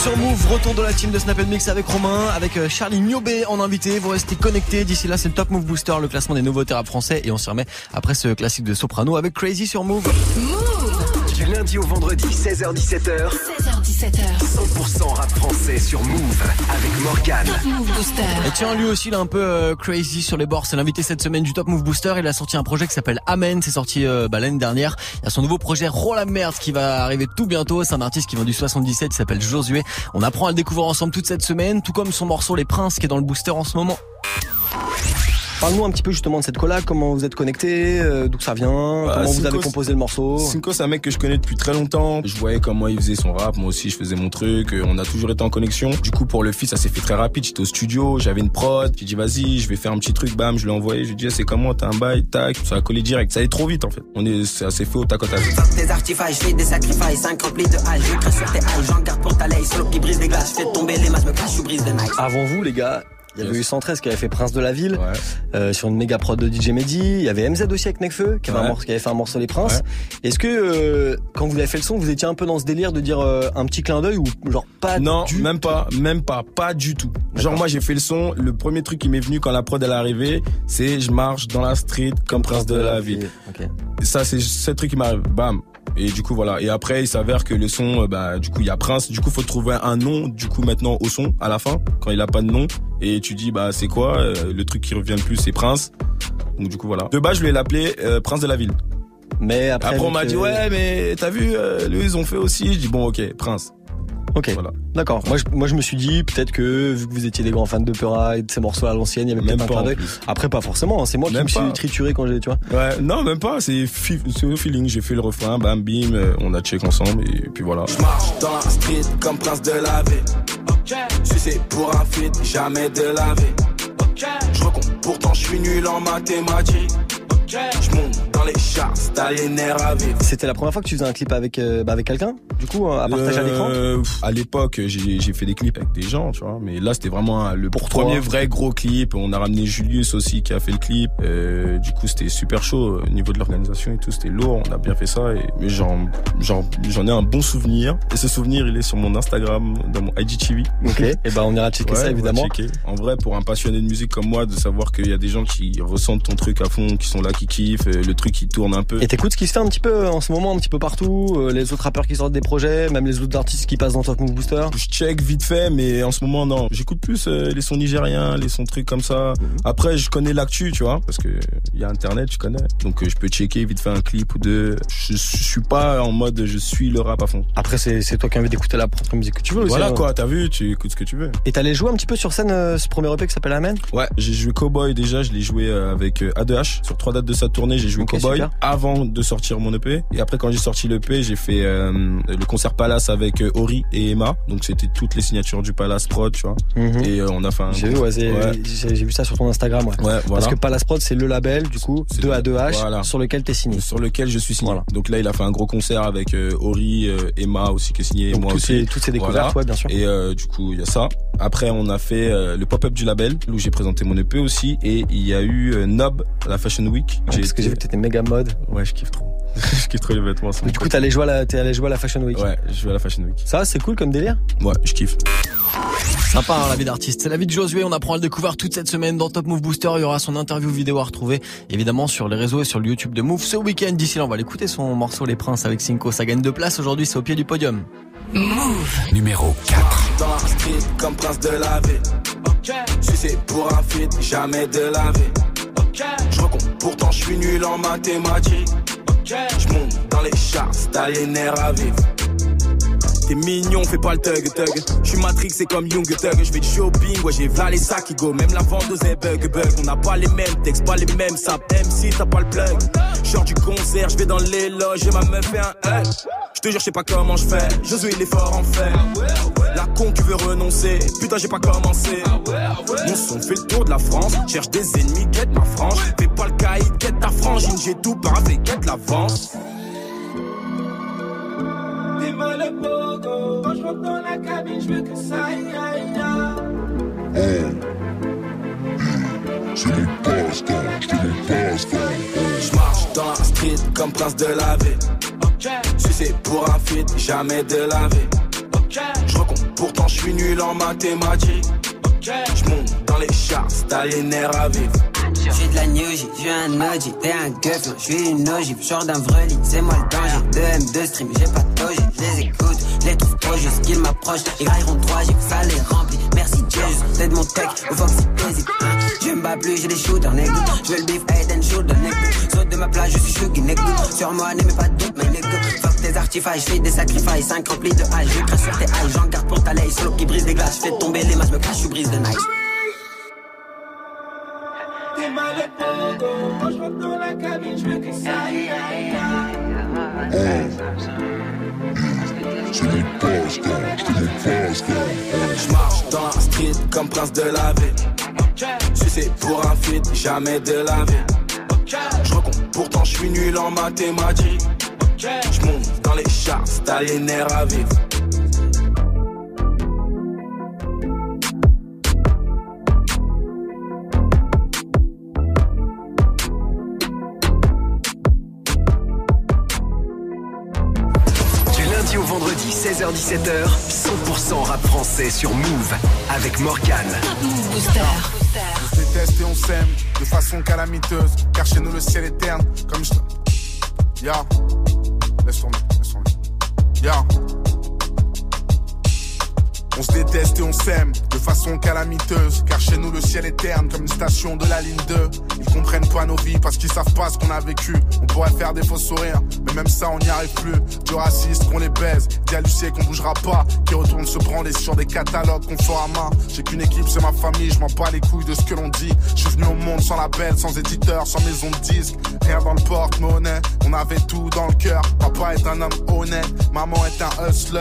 Sur Move, retour de la team de Snap Mix avec Romain, avec euh, Charlie Miobé en invité. Vous restez connectés. D'ici là, c'est le Top Move Booster, le classement des nouveaux rap français. Et on se remet après ce classique de Soprano avec Crazy sur Move. Lundi au vendredi, 16h-17h. 16h17h. 100% rap français sur Move avec Morgan. Top Move Booster. Et tiens, lui aussi, il est un peu euh, crazy sur les bords. C'est l'invité cette semaine du Top Move Booster. Il a sorti un projet qui s'appelle Amen. C'est sorti euh, bah, l'année dernière. Il y a son nouveau projet Roll la merde qui va arriver tout bientôt. C'est un artiste qui vient du 77. Il s'appelle Josué. On apprend à le découvrir ensemble toute cette semaine, tout comme son morceau Les Princes qui est dans le booster en ce moment. Parle-nous un petit peu justement de cette collab, comment vous êtes connectés, euh, d'où ça vient, comment vous avez composé le morceau. Cinco, c'est un mec que je connais depuis très longtemps. Je voyais comment il faisait son rap, moi aussi je faisais mon truc. Euh, On a toujours été en connexion. Du coup, pour le feat, ça s'est fait très rapide. J'étais au studio, j'avais une prod. J'ai dit vas-y, je vais faire un petit truc. Bam, je l'ai envoyé. Je lui ai dit c'est comment, t'as un bail, tac. Ça a collé direct. Ça allait trop vite en fait. On est, ça s'est fait au tac au tac. Des artifices, je fais des sacrifices, 5 remplis de hache, je crache sur tes haches, j'en garde pour ta laisse, solo qui brise des glaces, je fais tomber les masques, me cache, je brise des nights. Avant vous, les gars, il y avait eu 113 qui avait fait Prince de la Ville euh, sur une méga prod de DJ Mehdi. Il y avait MZ aussi avec Nekfeu qui avait, un Ouais. morceau, qui avait fait un morceau Les Princes. Est-ce que euh, quand vous avez fait le son, vous étiez un peu dans ce délire de dire euh, un petit clin d'œil ou genre pas Non, même pas, même pas, pas du tout. Genre moi j'ai fait le son, le premier truc qui m'est venu quand la prod elle est arrivée, c'est je marche dans la street comme prince de la ville. Ça c'est ce truc qui m'arrive, bam. Et du coup voilà. Et après il s'avère que le son, euh, bah du coup il y a Prince. Du coup faut trouver un nom. Du coup maintenant au son à la fin quand il a pas de nom et tu dis bah c'est quoi Euh, le truc qui revient le plus c'est Prince. Donc du coup voilà. De base je voulais l'appeler euh, Prince de la ville. Mais après, après on m'a dit ouais mais t'as vu euh, eux ils ont fait aussi. Je dis bon ok Prince. Ok. D'accord. Moi, je, moi, je me suis dit peut-être que vu que vous étiez des grands fans de Peura et de ses morceaux à l'ancienne, il y avait Même peut-être un clin d'œil. Après, pas forcément. hein. C'est moi Même qui me pas. suis trituré quand j'ai, tu vois. Ouais, non, même pas, c'est au feeling. J'ai fait le refrain, bam, bim, euh, on a check ensemble et puis voilà. Je marche dans la street comme prince de la vie. Sucé pour un feat, jamais de la vie. Je recompte, pourtant je suis nul en mathématiques. Je monte dans les t'as les nerfs à vivre. C'était la première fois que tu faisais un clip avec euh, bah, avec quelqu'un, du coup, à partager à l'écran? Euh, À l'époque, j'ai j'ai fait des clips avec des gens, tu vois. Mais là, c'était vraiment le premier vrai gros clip. On a ramené Julius aussi qui a fait le clip. Euh, du coup, c'était super chaud au niveau de l'organisation et tout. C'était lourd. On a bien fait ça. Et, mais j'en j'en j'en ai un bon souvenir. Et ce souvenir, il est sur mon Instagram, dans mon IGTV. Ok. [LAUGHS] Et ben, on ira checker ça évidemment. checker. En vrai, pour un passionné de musique comme moi, de savoir qu'il y a des gens qui ressentent ton truc à fond, qui sont là, qui kiffent, le truc qui tourne un peu. Et t'écoutes ce qui se fait un petit peu en ce moment, un petit peu partout, euh, les autres rappeurs qui sortent des projets, même les autres artistes qui passent dans Top Move Booster. Je check vite fait, mais en ce moment, non. J'écoute plus euh, les sons nigériens, les sons trucs comme ça. Après, je connais l'actu, tu vois, parce que il y a Internet, je connais. Donc, euh, je peux checker vite fait un clip ou deux. Je, je suis pas en mode je suis le rap à fond. Après, c'est toi qui as envie d'écouter la propre musique que tu veux aussi. Voilà hein. quoi, t'as vu, tu écoutes ce que tu veux. Et t'allais jouer un petit peu sur scène euh, ce premier EP qui s'appelle Amen? Ouais, j'ai joué Cowboy déjà, je l'ai joué euh, avec euh, A2H. Sur trois dates de sa tournée, j'ai joué Ok, Super. avant de sortir mon EP. Et après, quand j'ai sorti l'EP, j'ai fait euh, le concert Palace avec euh, Ori et Emma. Donc c'était toutes les signatures du Palace Prod, tu vois. Mhm. Et euh, on a fait un. J'ai vu, ouais, c'est- Ouais. j'ai j'ai vu ça sur ton Instagram, ouais. Ouais, Parce que Palace Prod, c'est le label, du coup, 2 à 2H, Voilà. sur lequel t'es signé. Sur lequel je suis signé. Donc là, il a fait un gros concert avec euh, Ori, Emma aussi qui est signé, Donc moi toutes aussi. ces- toutes ces découvertes, ouais, bien sûr. Et du coup, il y a ça. Après, on a fait le pop-up du label où j'ai présenté mon EP aussi, et il y a eu Nob la Fashion Week. Parce que j'ai vu que t'étais méga mode. Ouais, je kiffe trop. [LAUGHS] je kiffe trop les vêtements. Du coup, t'es allé jouer à la, t'es allé jouer à la Fashion Week. Ouais, je vais à la Fashion Week. Ça, c'est cool comme délire. Ouais, je kiffe. Sympa hein, la vie d'artiste. C'est la vie de Josué. On apprend à le découvrir toute cette semaine dans Top Move Booster. Il y aura son interview vidéo à retrouver évidemment sur les réseaux et sur le YouTube de Move ce week-end. D'ici là, on va l'écouter son morceau Les Princes avec Cinco. Ça gagne deux places aujourd'hui. C'est au pied du podium. Move. Numéro 4. Dans la street comme prince de la vie. Pour un feat, jamais de la vie. Je recompte, pourtant je suis nul en mathématiques. Je monte dans les charts, t'as les à vivre. T'es mignon, fais pas le thug thug. J'suis Matrix, c'est comme Young Thug. J'vais du shopping, ouais, j'ai valé ça qui go. Même la vendeuse est bug bug. On n'a pas les mêmes textes, pas les mêmes sapes. Même si t'as pas le plug. J'sors du concert, j'vais dans les loges et ma meuf fait un hug. J'te jure, j'sais pas comment j'fais. Josué, il est fort en fait. La con qui veut renoncer. Putain, j'ai pas commencé. Mon son fait le tour de la France. Cherche des ennemis, quête ma frange. Fais pas le caïd, quête ta frangine. J'ai tout paravé, quête l'avance. T'es mal le pogo. Quand je rentre dans la cabine, je veux que ça aille, aille, aille. C'est mon passe-temps, c'est passe-temps. J'marche dans la street comme prince de la vie. Sucé pour un feat, jamais de la vie. suis nul en mathématiques. Je monte dans les les nerfs à vivre. J'suis de la New J, j'suis un OG, t'es un gueuf, j'suis une ogive, genre d'un vreli, c'est moi le danger. De M2 stream, j'ai pas de toge, j'les écoute, les trouve trop juste qu'ils m'approchent. Ils railleront 3 j'ai que ça les remplit. Merci Jesus, t'aides mon tech, au Foxy Basic. Je me bats plus, j'ai des shooters, nigga. J'veux le beef, head and shoulder, nigga. Saute de ma place, je suis chuggy, nigga. Sur moi, n'aimez pas de doute, mais nigga. Fuck tes artifices, j'fais des sacrifices, 5 remplis de hache. Je crache sur tes haches, j'en garde pour ta lay. Solo qui brise des glaces, j'fais tomber les masses, me cache, je brise de nice. T'es mal et pogo. Quand je rentre dans la cabine, je me dis ça. aïe, aïe, Je marche dans la street comme prince de la ville. Sucé pour un feat, jamais de la vie. Je recompte, pourtant je suis nul en mathématiques. Je monte dans les charts, t'as les nerfs à vivre. 17h, 100% rap français sur Move avec Morgan. On se déteste et on s'aime de façon calamiteuse, car chez nous le ciel est terne. Comme je. Ya, yeah. laisse tomber, laisse tomber. Ya. On se déteste et on s'aime de façon calamiteuse. Car chez nous le ciel est terne comme une station de la ligne 2. Ils comprennent pas nos vies parce qu'ils savent pas ce qu'on a vécu. On pourrait faire des faux sourires, mais même ça on n'y arrive plus. Du raciste qu'on les baise, d'halluciner qu'on bougera pas. Qui retourne se branler sur des catalogues qu'on fera à main. J'ai qu'une équipe, c'est ma famille, je m'en bats les couilles de ce que l'on dit. Je suis venu au monde sans label, sans éditeur, sans maison de disque. Rien dans le porte-monnaie, on avait tout dans le cœur. Papa est un homme honnête, maman est un hustler.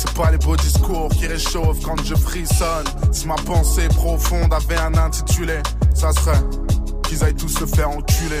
C'est pas les beaux discours qui réchauffent quand je frissonne. Si ma pensée profonde avait un intitulé, ça serait qu'ils aillent tous se faire enculer.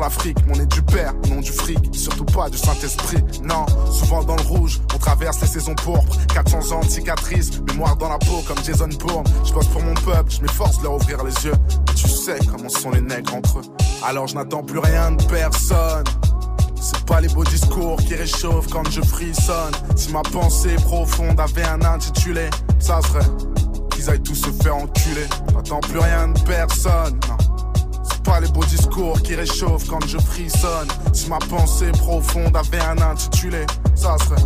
l'Afrique. Mais on est du père, non du fric, surtout pas du Saint-Esprit. Non, souvent dans le rouge, on traverse les saisons pourpres. 400 ans de cicatrices, mémoire dans la peau comme Jason Bourne. Je bosse pour mon peuple, je m'efforce de leur ouvrir les yeux. Tu sais comment sont les nègres entre eux. Alors je n'attends plus rien de personne. C'est pas les beaux discours qui réchauffent quand je frissonne. Si ma pensée profonde avait un intitulé, ça serait qu'ils aillent tous se faire enculer. J'attends plus rien de personne. C'est pas les beaux discours qui réchauffent quand je frissonne. Si ma pensée profonde avait un intitulé, ça serait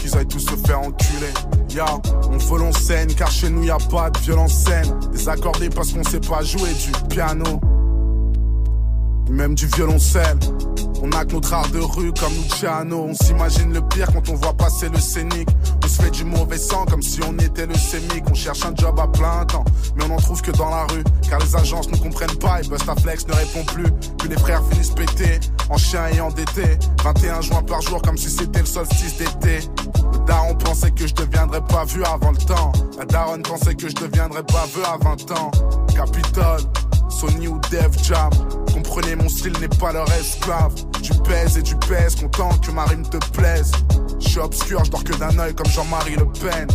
qu'ils aillent tous se faire enculer. Ya, on veut l'on scène car chez nous y a pas de violence scène. Désaccordé parce qu'on sait pas jouer du piano. Même du violoncelle. On a que notre art de rue comme Luciano. On s'imagine le pire quand on voit passer le scénic. On se fait du mauvais sang comme si on était le sémic. On cherche un job à plein temps, mais on en trouve que dans la rue. Car les agences ne comprennent pas et Bustaflex ne répond plus. Puis les frères finissent pétés, en chien et endettés. 21 juin par jour comme si c'était le solstice d'été. Le daron pensait que je deviendrais pas vu avant le temps. La daronne pensait que je deviendrais pas vu à 20 ans. Capitole. Sony ou Dev Jam. Comprenez, mon style n'est pas leur esclave. Tu pèses et tu pèses, content que ma rime te plaise. Je suis obscur, je dors que d'un œil comme Jean-Marie Le Pen.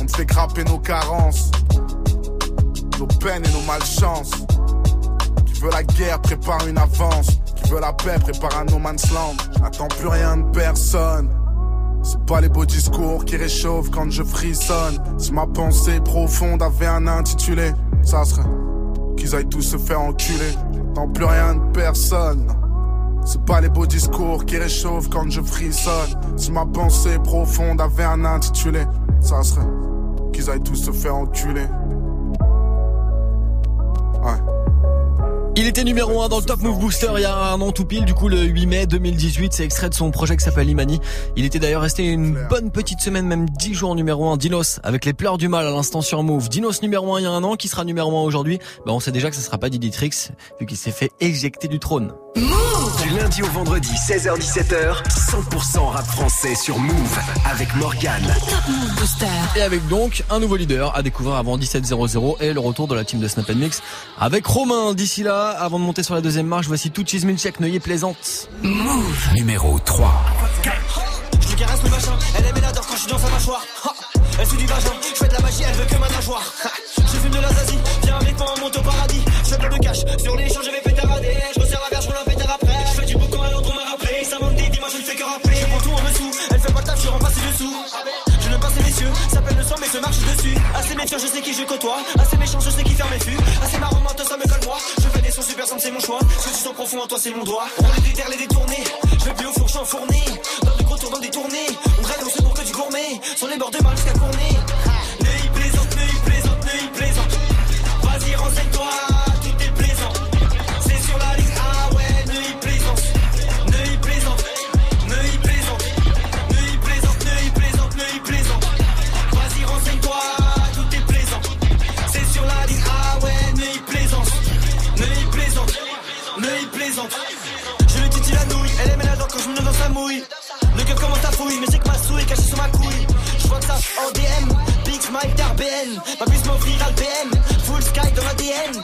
On me fait grapper nos carences, nos peines et nos malchances. Qui veut la guerre prépare une avance. Qui veut la paix prépare un no man's land. Je n'attends plus rien de personne. C'est pas les beaux discours qui réchauffent quand je frissonne. Si ma pensée profonde avait un intitulé, ça serait qu'ils aillent tous se faire enculer. J'attends plus rien de personne. C'est pas les beaux discours qui réchauffent quand je frissonne. Si ma pensée profonde avait un intitulé, ça serait qu'ils aillent tous se faire enculer. Il était numéro 1 dans le Top Move Booster il y a un an tout pile, du coup le 8 mai 2018, c'est extrait de son projet qui s'appelle Imani. Il était d'ailleurs resté une bonne petite semaine, même 10 jours numéro 1, Dinos, avec les pleurs du mal à l'instant sur Move. Dinos numéro 1 il y a un an, qui sera numéro 1 aujourd'hui? Bah on sait déjà que ce sera pas Didi Trix, vu qu'il s'est fait éjecter du trône. Du lundi au vendredi, 16h17h, 100% rap français sur Move avec Morgan. Et avec donc un nouveau leader à découvrir avant 17.00 et le retour de la team de Snap Mix avec Romain. D'ici là, avant de monter sur la deuxième marche, voici tout Cheese Milkshake Neuilly Plaisante. Move numéro 3. Je lui caresse le machin, elle aime l'adore quand je suis dans sa mâchoire. Ha, Elle suit du vagin, je fais de la magie, elle veut que ma nageoire. Je fume de la zazie, viens avec moi, on monte au paradis. Je fais plein de cash, sur les champs je vais Assez méchant, je sais qui ferme mes fûts. Assez marrant, moi, toi, ça me colle moi. Je fais des sons super simples, c'est mon choix. Ce que tu sens profond en toi, c'est mon doigt. On les déterre, les détourner. Je vais plus au four, je suis enfourné. Dans du gros tour, dans des tournées. On traîne, on se que du gourmet. Sur les bords de mal jusqu'à Cournay.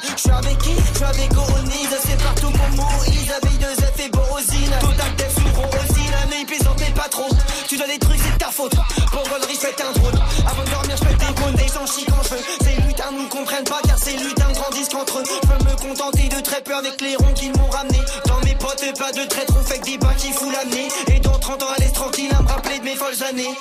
Je suis avec qui Je suis avec Oronise, c'est partout pour Moïse. Abeille de Z et Borosine. Total Def sous Rosine, un œil plaisante, mais pas trop. Tu dois des trucs, c'est ta faute. Pour gaulerie, je pète un drone. Avant de dormir, je pète des cônes, des gens chient quand je. Ces lutins nous comprennent pas, car ces lutins grandissent qu'entre eux. Je peux me contenter de très peu avec les ronds qu'ils m'ont ramené. Dans mes potes, pas de traître, on fait que des bains qui fout l'amener. Et dans 30 ans, à l'aise tranquille, à me rappeler de mes folles années.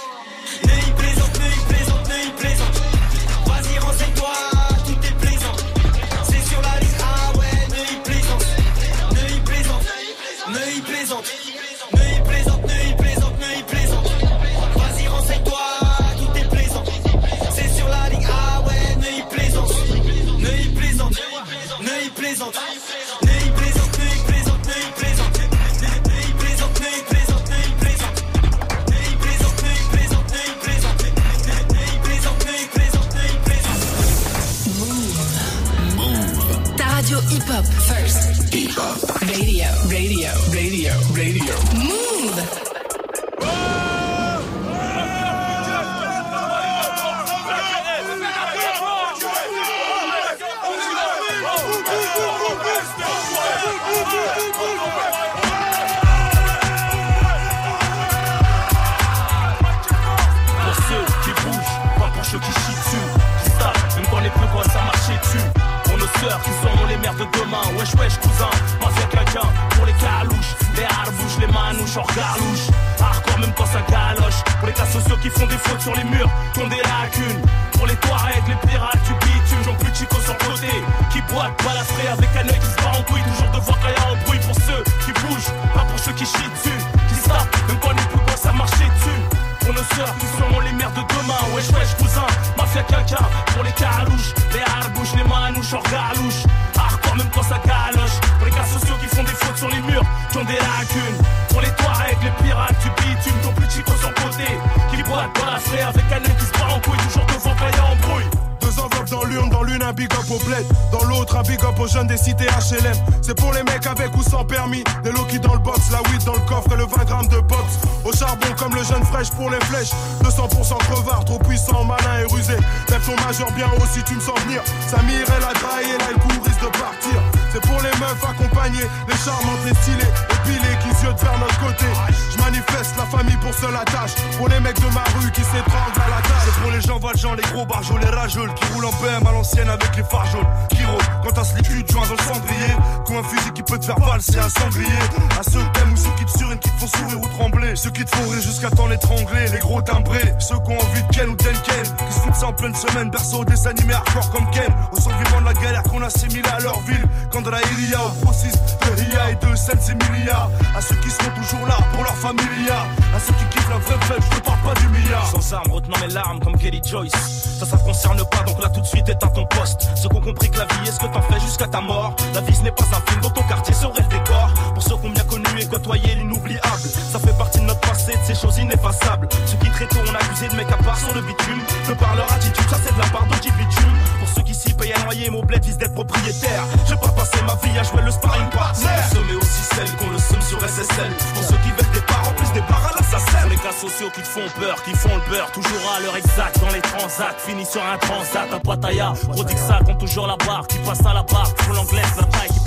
Fraîche pour les flèches, 200% crevard, trop puissant, malin et rusé. Lève ton majeur bien haut si tu me sens venir. Samir elle a trahi, là le coup risque de partir. Meufs accompagnées, les charmantes, les stylées, épilées qui ziotent vers notre côté. Je manifeste la famille pour seule attache, pour les mecs de ma rue qui s'étranglent à la tâche. Pour les gens valjean, les gros barjols, les rageuls qui roulent en BM à l'ancienne avec les phares jaunes. Qui rôdent quand t'as ce cul de joint dans le cendrier. Comme un fusil qui peut te faire valser un sanglier. À ceux que t'aimes ou ceux qui te surinent, qui te font sourire ou trembler. Ceux qui te font rire jusqu'à temps l'étrangler. Les gros timbrés, ceux qui ont envie de Ken ou Tenken. Qui se foutent ça en pleine semaine, berceau des animés hardcore comme Ken. Au survivants de la galère qu'on assimile à leur ville. Quand de la Ilia au process de Ria et de. À ceux qui seront toujours là pour leur familia. À ceux qui kiffent la vraie fête, je te parle pas du milliard. Sans armes, retenant mes larmes comme Kelly Joyce. Ça, ça te concerne pas, donc là tout de suite éteins ton poste. Ceux qui ont compris que la vie est ce que t'en fais jusqu'à ta mort. La vie ce n'est pas un film, dans ton quartier serait le décor. Pour ceux qui ont bien connu et côtoyé l'inoubliable. Ça fait partie de notre passé, de ces choses ineffaçables. Ceux qui très tôt ont accusé de mecs à part sur le bitume. De par leur attitude, ça c'est de la part d'Oji Bitume. Pour s'y payent à noyer, mon bled vise d'être propriétaire. J'ai pas passé ma vie à jouer le sparring partner. Mais aussi celle qu'on le somme sur SSL. Pour ceux qui veulent des parts, en plus des parts à l'assassin. Les cas sociaux qui te font peur, qui font le beurre. Toujours à l'heure exacte dans les transats. Fini sur un transat à Pattaya. Prodigue ça compte toujours la barre. Qui passe à la barre, qui font l'anglaise, la taille, qui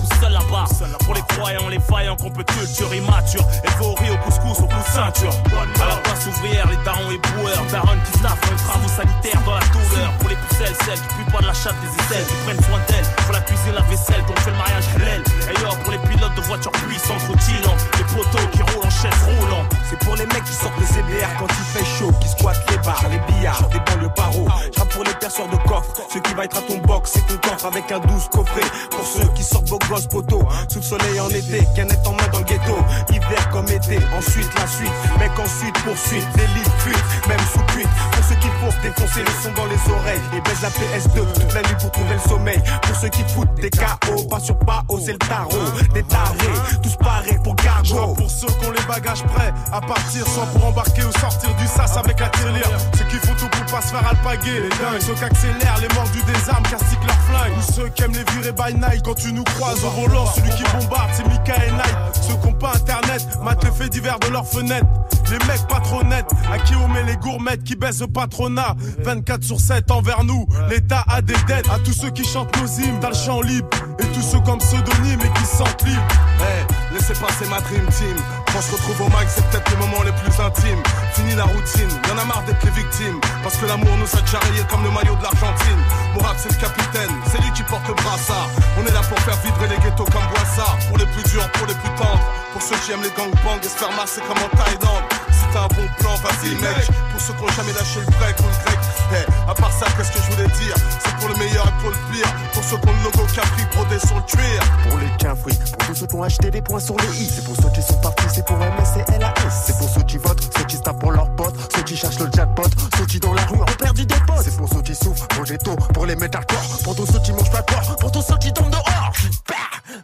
Pour les croyants, les faillants, qu'on peut culture immature. Au riz, au couscous, au coup de ceinture. À la place ouvrière, les darons et boueurs. Daron qui staffent les travaux sanitaires dans la douleur. Pour les pucelles, celles qui puent pas de la chatte des aisselles, qui prennent soin d'elles. Pour la cuisine, la vaisselle, qu'on fait le mariage halal. Et yo, pour les pilotes de voitures puissantes, routillant. Les poteaux qui roulent en chaise roulant. C'est pour les mecs qui sortent les CBR quand il fait chaud, qui squattent les bars, les billards, des banlieues paro. J'rappe pour les perceurs de coffre, ceux qui va être à ton box, c'est ton coffre avec un douce coffret. Pour ceux qui sortent vos sous le soleil en été, canette en main dans le ghetto. Hiver comme été, ensuite la suite, mec ensuite poursuite, délit, fuite, même sous cuite. Pour ceux qui forcent défoncer le son dans les oreilles et baissent la PS2 toute la nuit pour trouver le sommeil. Pour ceux qui foutent des KO, pas sur pas c'est le tarot, des tarés, tous parés pour cargo. Pour ceux qui ont les bagages prêts à partir, soit pour embarquer ou sortir du sas avec la tirelire. Ceux qui font tout pour pas se faire alpaguer, les dingues. Ceux qui accélèrent les morts du désarme, castiquent leur flingue. Ou ceux qui aiment les virer by night quand tu nous croises au volant. Celui qui bombarde, c'est Mika et Night. Ceux qui ont pas internet, matent les divers de leurs fenêtres. Les mecs pas trop nets, à qui on met les gourmettes qui baissent le patronat. 24 sur 7 envers nous, l'État a des dettes. À tous ceux qui chantent nos hymnes, t'as le champ libre. Et tous ceux comme pseudonyme et qui se sentent libres. Hey, laissez passer ma dream team. Quand je retrouve au mic, c'est peut-être les moments les plus intimes. Fini la routine, y'en a marre d'être les victimes. Parce que l'amour nous a déjà rayés comme le maillot de l'Argentine. Mourad, c'est le capitaine, c'est lui qui porte le brassard. On est là pour faire vibrer les ghettos comme Boissard. Pour les plus durs, pour les plus tendres. Pour ceux qui aiment les gangbangs et se faire comme en Thaïlande. T'as un bon plan, vas-y mec. Pour ceux qui ont jamais lâché le break ou le grec. Hey, à part ça, qu'est-ce que je voulais dire? C'est pour le meilleur et pour le pire. Pour ceux qui ont le logo Capri brodé sur le cuir. Pour les cafouilles, pour tous ceux qui ont acheté des points sur les i. C'est pour ceux qui sont partis, c'est pour MS et LAS. C'est pour ceux qui votent, ceux qui se tapent pour leurs potes, ceux qui cherchent le jackpot, ceux qui dans la rue ont perdu des potes. C'est pour ceux qui souffrent, pour les taux, pour les mettre à corps, pour tous ceux qui mangent pas de porc, pour tous ceux qui tombent dehors. Bah,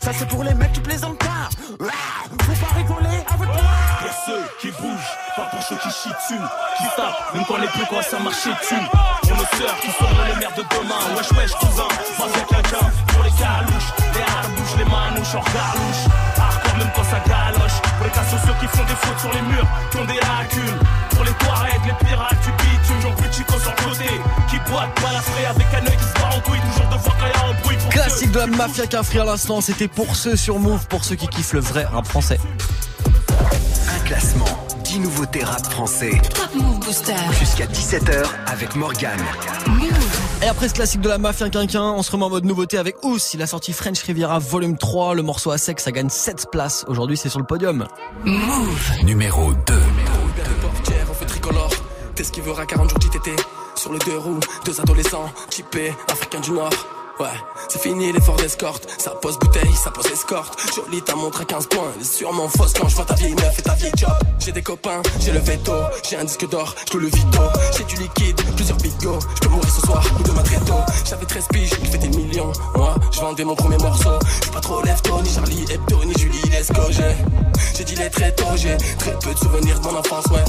ça c'est pour les mecs qui plaisantent pas. Ah, Faut pas rigoler avec moi. Pour ceux qui bougent, pas pour ceux qui chient dessus, qui tapent, même quand les plus commencent à marcher dessus. Pour nos sœurs qui seront les mères de demain, wesh wesh cousin, face à quelqu'un. Pour les calouches, les harbouches, les manouches en galouche. Hardcore même quand ça galoche. Pour les cas sociaux qui font des fautes sur les murs, qui ont des lacunes. Pour les Touaregs, les pirates du bitume, j'en plus chico sur le côté. Qui boite balafré avec un œil qui se bat en couille, toujours de voir quand y a un bruit. Pour Classique de la mafia Cafri à l'instant, c'était pour ceux sur Move, pour ceux qui kiffent le vrai rap français. Classement, 10 nouveautés rap français. Top Move Booster. Jusqu'à 17h avec Morgane. Et après ce classique de la mafia quinquin, on se remet en mode nouveauté avec Ous. Il a sorti French Riviera volume 3, le morceau à sec, ça gagne 7 places. Aujourd'hui, c'est sur le podium. Move. Numéro 2. Portière, on fait tricolore. T'esquiveras 40 jours d'ITT. Sur les deux roues, deux adolescents, typés, africains du Nord. Ouais, c'est fini l'effort d'escorte. Ça pose bouteille, ça pose escorte. Jolie, ta montre à 15 points. Elle est sûrement fausse quand je vois ta vieille meuf et ta vieille job. J'ai des copains, j'ai le veto. J'ai un disque d'or, je le vito. J'ai du liquide, plusieurs bigots. Je peux mourir ce soir ou demain très tôt. J'avais 13 piges, il fait des millions. Moi, je vendais mon premier morceau. Je pas trop lève-tôt, ni Charlie Hebdo, ni Julie Lesco. J'ai j'ai dit les très tôt, j'ai très peu de souvenirs de mon enfance, ouais.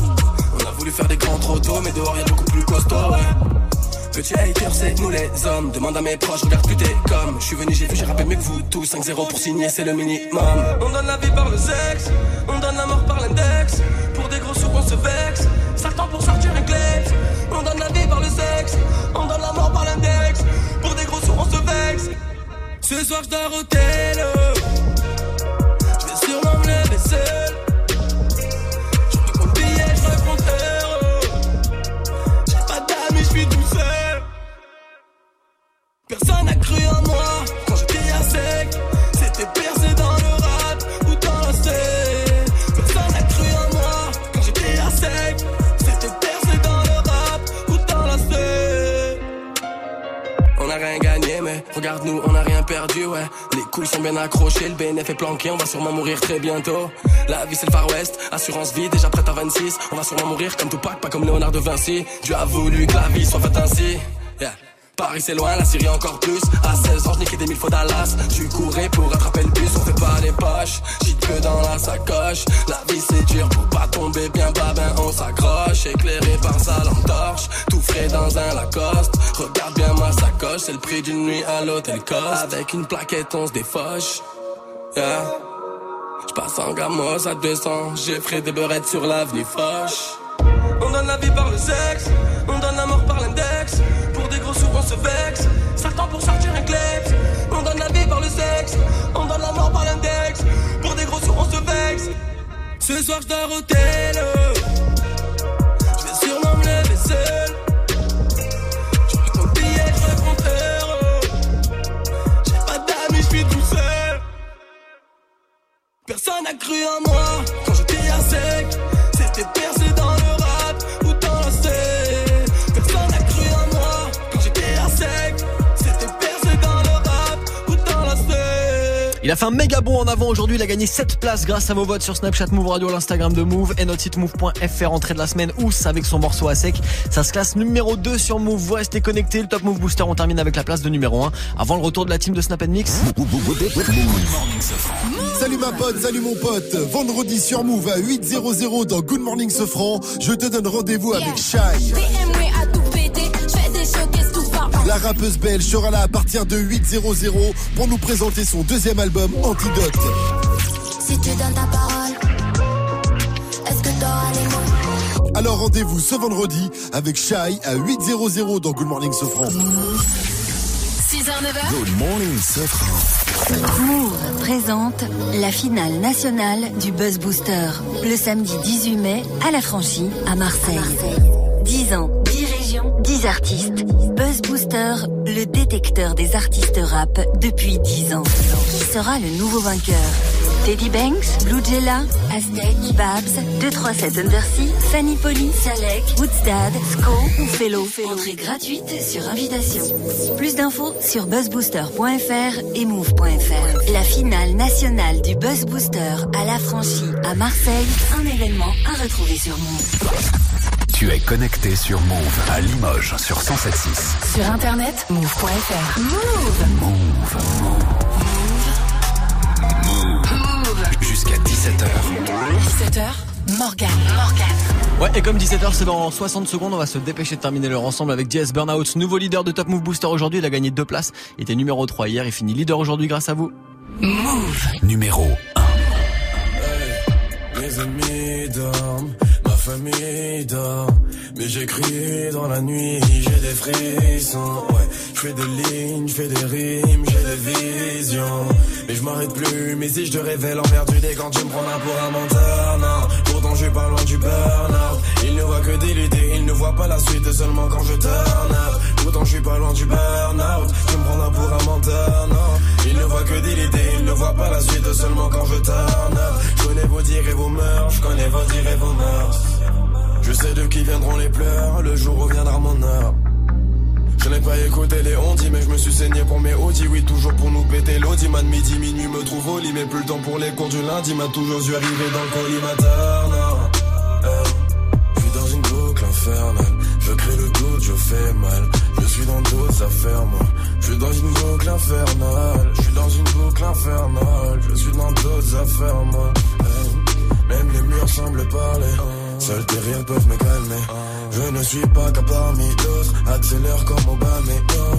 On a voulu faire des grands trop mais dehors y'a beaucoup plus costaud, ouais. Petit hater, c'est nous les hommes. Demande à mes proches, regarde plus t'es comme. Je suis venu, j'ai vu, j'ai rappelé mieux que vous tous. 5-0 pour signer, c'est le minimum. On donne la vie par le sexe, on donne la mort par l'index. Pour des gros sous, on se vexe. Temps pour sortir un clex. On donne la vie par le sexe, on donne la mort par l'index. Pour des gros sous, on se vexe. Ce soir, je dors au tel. Je vais sûrement me lever. Personne n'a cru en moi quand j'étais à sec. C'était percé dans le rap ou dans la scène. Personne n'a cru en moi quand j'étais à sec. C'était percé dans le rap ou dans la scène. On n'a rien gagné, mais regarde-nous, on n'a rien perdu, ouais. Les couilles sont bien accrochées, le BNF est planqué, on va sûrement mourir très bientôt. La vie c'est le Far West, assurance vie, déjà prête à 26. On va sûrement mourir comme Tupac, pas comme Léonard de Vinci. Dieu a voulu que la vie soit faite ainsi. Paris c'est loin, la Syrie encore plus. À 16 ans, je des mille fois Dallas. Tu courais pour attraper le bus, on fait pas les poches. J'y que dans la sacoche. La vie c'est dur pour pas tomber bien bas, ben on s'accroche. Éclairé par sa lampe torche, tout frais dans un Lacoste. Regarde bien ma sacoche, c'est le prix d'une nuit à l'hôtel Coste. Avec une plaquette, on se défoche. Yeah. J'passe en gamos à 200, j'ai frais des beurrettes sur l'avenue Foch. On donne la vie par le sexe, on donne la mort par vexe. Ça temps pour sortir un. On donne la vie par le sexe, on donne la mort par l'index. Pour des gros sous, on se vexe. Ce soir, j'dors au tel. J'vais sûrement me lever seul. J'prends ton billet, mon héros. J'ai pas d'amis, j'suis tout seul. Personne n'a cru en moi quand j'étais à sec. C'était percé Il a fait un méga bond en avant aujourd'hui, il a gagné 7 places grâce à vos votes sur Snapchat Move Radio, l'Instagram de Move et notre site move.fr entrée de la semaine Ous avec son morceau à sec. Ça se classe numéro 2 sur Move, vous restez connectés, le Top Move Booster on termine avec la place de numéro 1 avant le retour de la team de Snap Mix. Salut ma pote, salut mon pote. Vendredi sur Move à 8.00 dans Good Morning Sofran, je te donne rendez-vous avec Shai. La rappeuse belge sera là à partir de 8.00 pour nous présenter son deuxième album Antidote. Si tu donnes ta parole, est-ce que t'auras les mots? Alors rendez-vous ce vendredi avec Shai à 8.00 dans Good Morning Sofran. 6h, 9h. Good Morning Sofran. Move présente la finale nationale du Buzz Booster le samedi 18 mai à la franchie à Marseille. 10 ans, 10 régions, 10 artistes. Booster, le détecteur des artistes rap depuis 10 ans. Qui sera le nouveau vainqueur? Teddy Banks, Blue Jella, Aztec, Babs, 237 Undersea, Fanny Polly, Salek, Woodstad, Sko ou Fellow. Entrée gratuite sur invitation. Plus d'infos sur buzzbooster.fr et move.fr. La finale nationale du Buzz Booster à la franchie à Marseille, un événement à retrouver sur Move. Tu es connecté sur Move à Limoges sur 107.6. Sur internet, move.fr. Move. Jusqu'à 17h. 17h, Morgan. Morgan. Ouais, et comme 17h, c'est dans 60 secondes, on va se dépêcher de terminer leur ensemble avec JS Burnout, nouveau leader de Top Move Booster aujourd'hui. Il a gagné deux places. Il était numéro 3 hier. Il finit leader aujourd'hui grâce à vous. Move. Numéro 1. Mes ennemis dorment, famille dort. Mais j'écris dans la nuit, j'ai des frissons. Ouais, je fais des lignes, je fais des rimes, j'ai des visions. Mais je m'arrête plus, mais si je te révèle emmerdé quand tu me prends là pour un menteur, non. Pourtant je suis pas loin du burn-out. Il ne voit que des idées, il ne voit pas la suite seulement quand je turn up. Pourtant je suis pas loin du burn-out. Tu me prends là pour un menteur, non. Il ne voit que des idées, il ne voit pas la suite seulement quand je turn up. Je connais vos dires et vos mœurs, je connais vos dires et vos mœurs. Je sais de qui viendront les pleurs, le jour où viendra mon heure. Je n'ai pas écouté les ondis, mais je me suis saigné pour mes Audi. Oui, toujours pour nous péter l'audi. Man, midi, minuit, me trouve au lit. Mais plus le temps pour les cours du lundi. M'a toujours dû arriver dans le collimateur, non. Hey. Je suis dans une boucle infernale. Je crée le doute, je fais mal. Je suis dans d'autres affaires, moi. Je suis dans une boucle infernale. Je suis dans une boucle infernale. Je suis dans d'autres affaires, moi. Hey. Même les murs semblent parler. Seuls tes rires peuvent me calmer. Je ne suis pas qu'un parmi d'autres. Accélère comme Obama.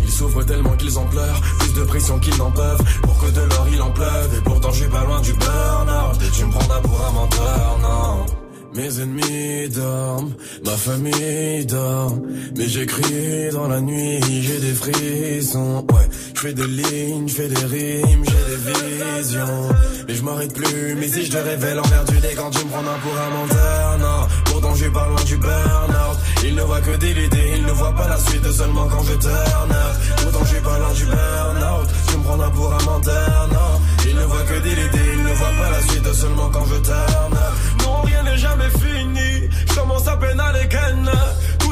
Ils souffrent tellement qu'ils en pleurent. Plus de pression qu'ils n'en peuvent. Pour que de l'or il en pleuve. Et pourtant je suis pas loin du burn-out. Et tu me prendras pour un menteur, non. Mes ennemis dorment, ma famille dort. Mais j'écris dans la nuit, j'ai des frissons. Ouais, je fais des lignes, je fais des rimes, j'ai des visions. Mais je m'arrête plus, mais si je te révèle envers du quand tu me prends pour un menteur, non. Pourtant je pas loin du burn-out. Il ne voit que des idées, il ne voit pas la suite seulement quand je turn. Pourtant je pas loin du burn-out. Tu me prends pour un menteur, non. Il ne voit que des idées, il ne voit pas la suite seulement quand je turn. Non, rien n'est jamais fini. Je commence à peine à les ken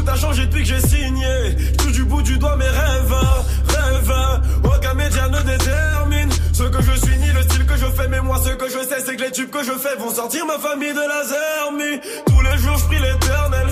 tout a changé depuis que j'ai signé. Tout du bout du doigt mes rêves, rêves. Aucun média ne détermine ce que je suis ni le style que je fais. Mais moi, ce que je sais, c'est que les tubes que je fais vont sortir ma famille de la zermie. Tous les jours, je prie l'éternel.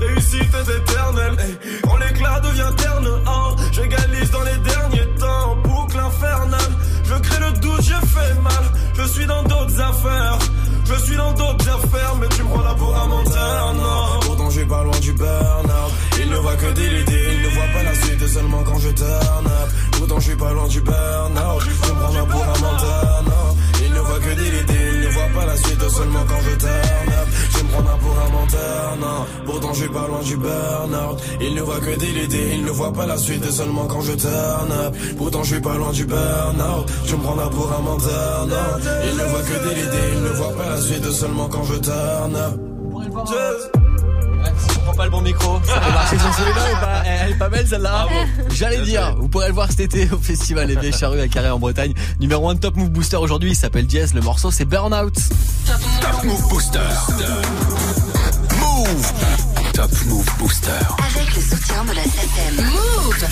Réussite éternelle. Quand l'éclat devient terne, hein, j'égalise dans les derniers temps. Boucle infernale. Je crée le doute, je fais mal. Je suis dans d'autres affaires. Je suis dans d'autres affaires, mais tu me prends là pour un menteur, non. Pourtant, j'ai pas loin du burn-out. Il ne voit que des idées, il ne voit pas la suite, seulement quand je turn up. Pourtant, je suis pas loin du burn-out. Tu me prends pour un menteur, non. Il ne voit que des idées pas la suite seulement quand je turn up. Je me prends pour un menteur, non. Pourtant je suis pas loin du burn-out. Il ne voit que des idées, il ne voit pas la suite seulement quand je turn up. Pourtant je suis pas loin du burn-out. Je me prends pour un menteur, non. Il ne voit que des idées, il ne voit pas la suite seulement quand je turn up. Je prends pas le bon micro. [LAUGHS] Ça peut marcher sur celui-là ou pas Eh, Elle est pas belle celle-là J'allais dire, vous pourrez le voir cet été au festival Les Vieilles Charrues à Carré en Bretagne. Numéro 1 de Top Move Booster aujourd'hui, il s'appelle Jess. Le morceau c'est Burnout. Top Move Booster. Move. Top Move Booster. Avec le soutien de la 7ème. Move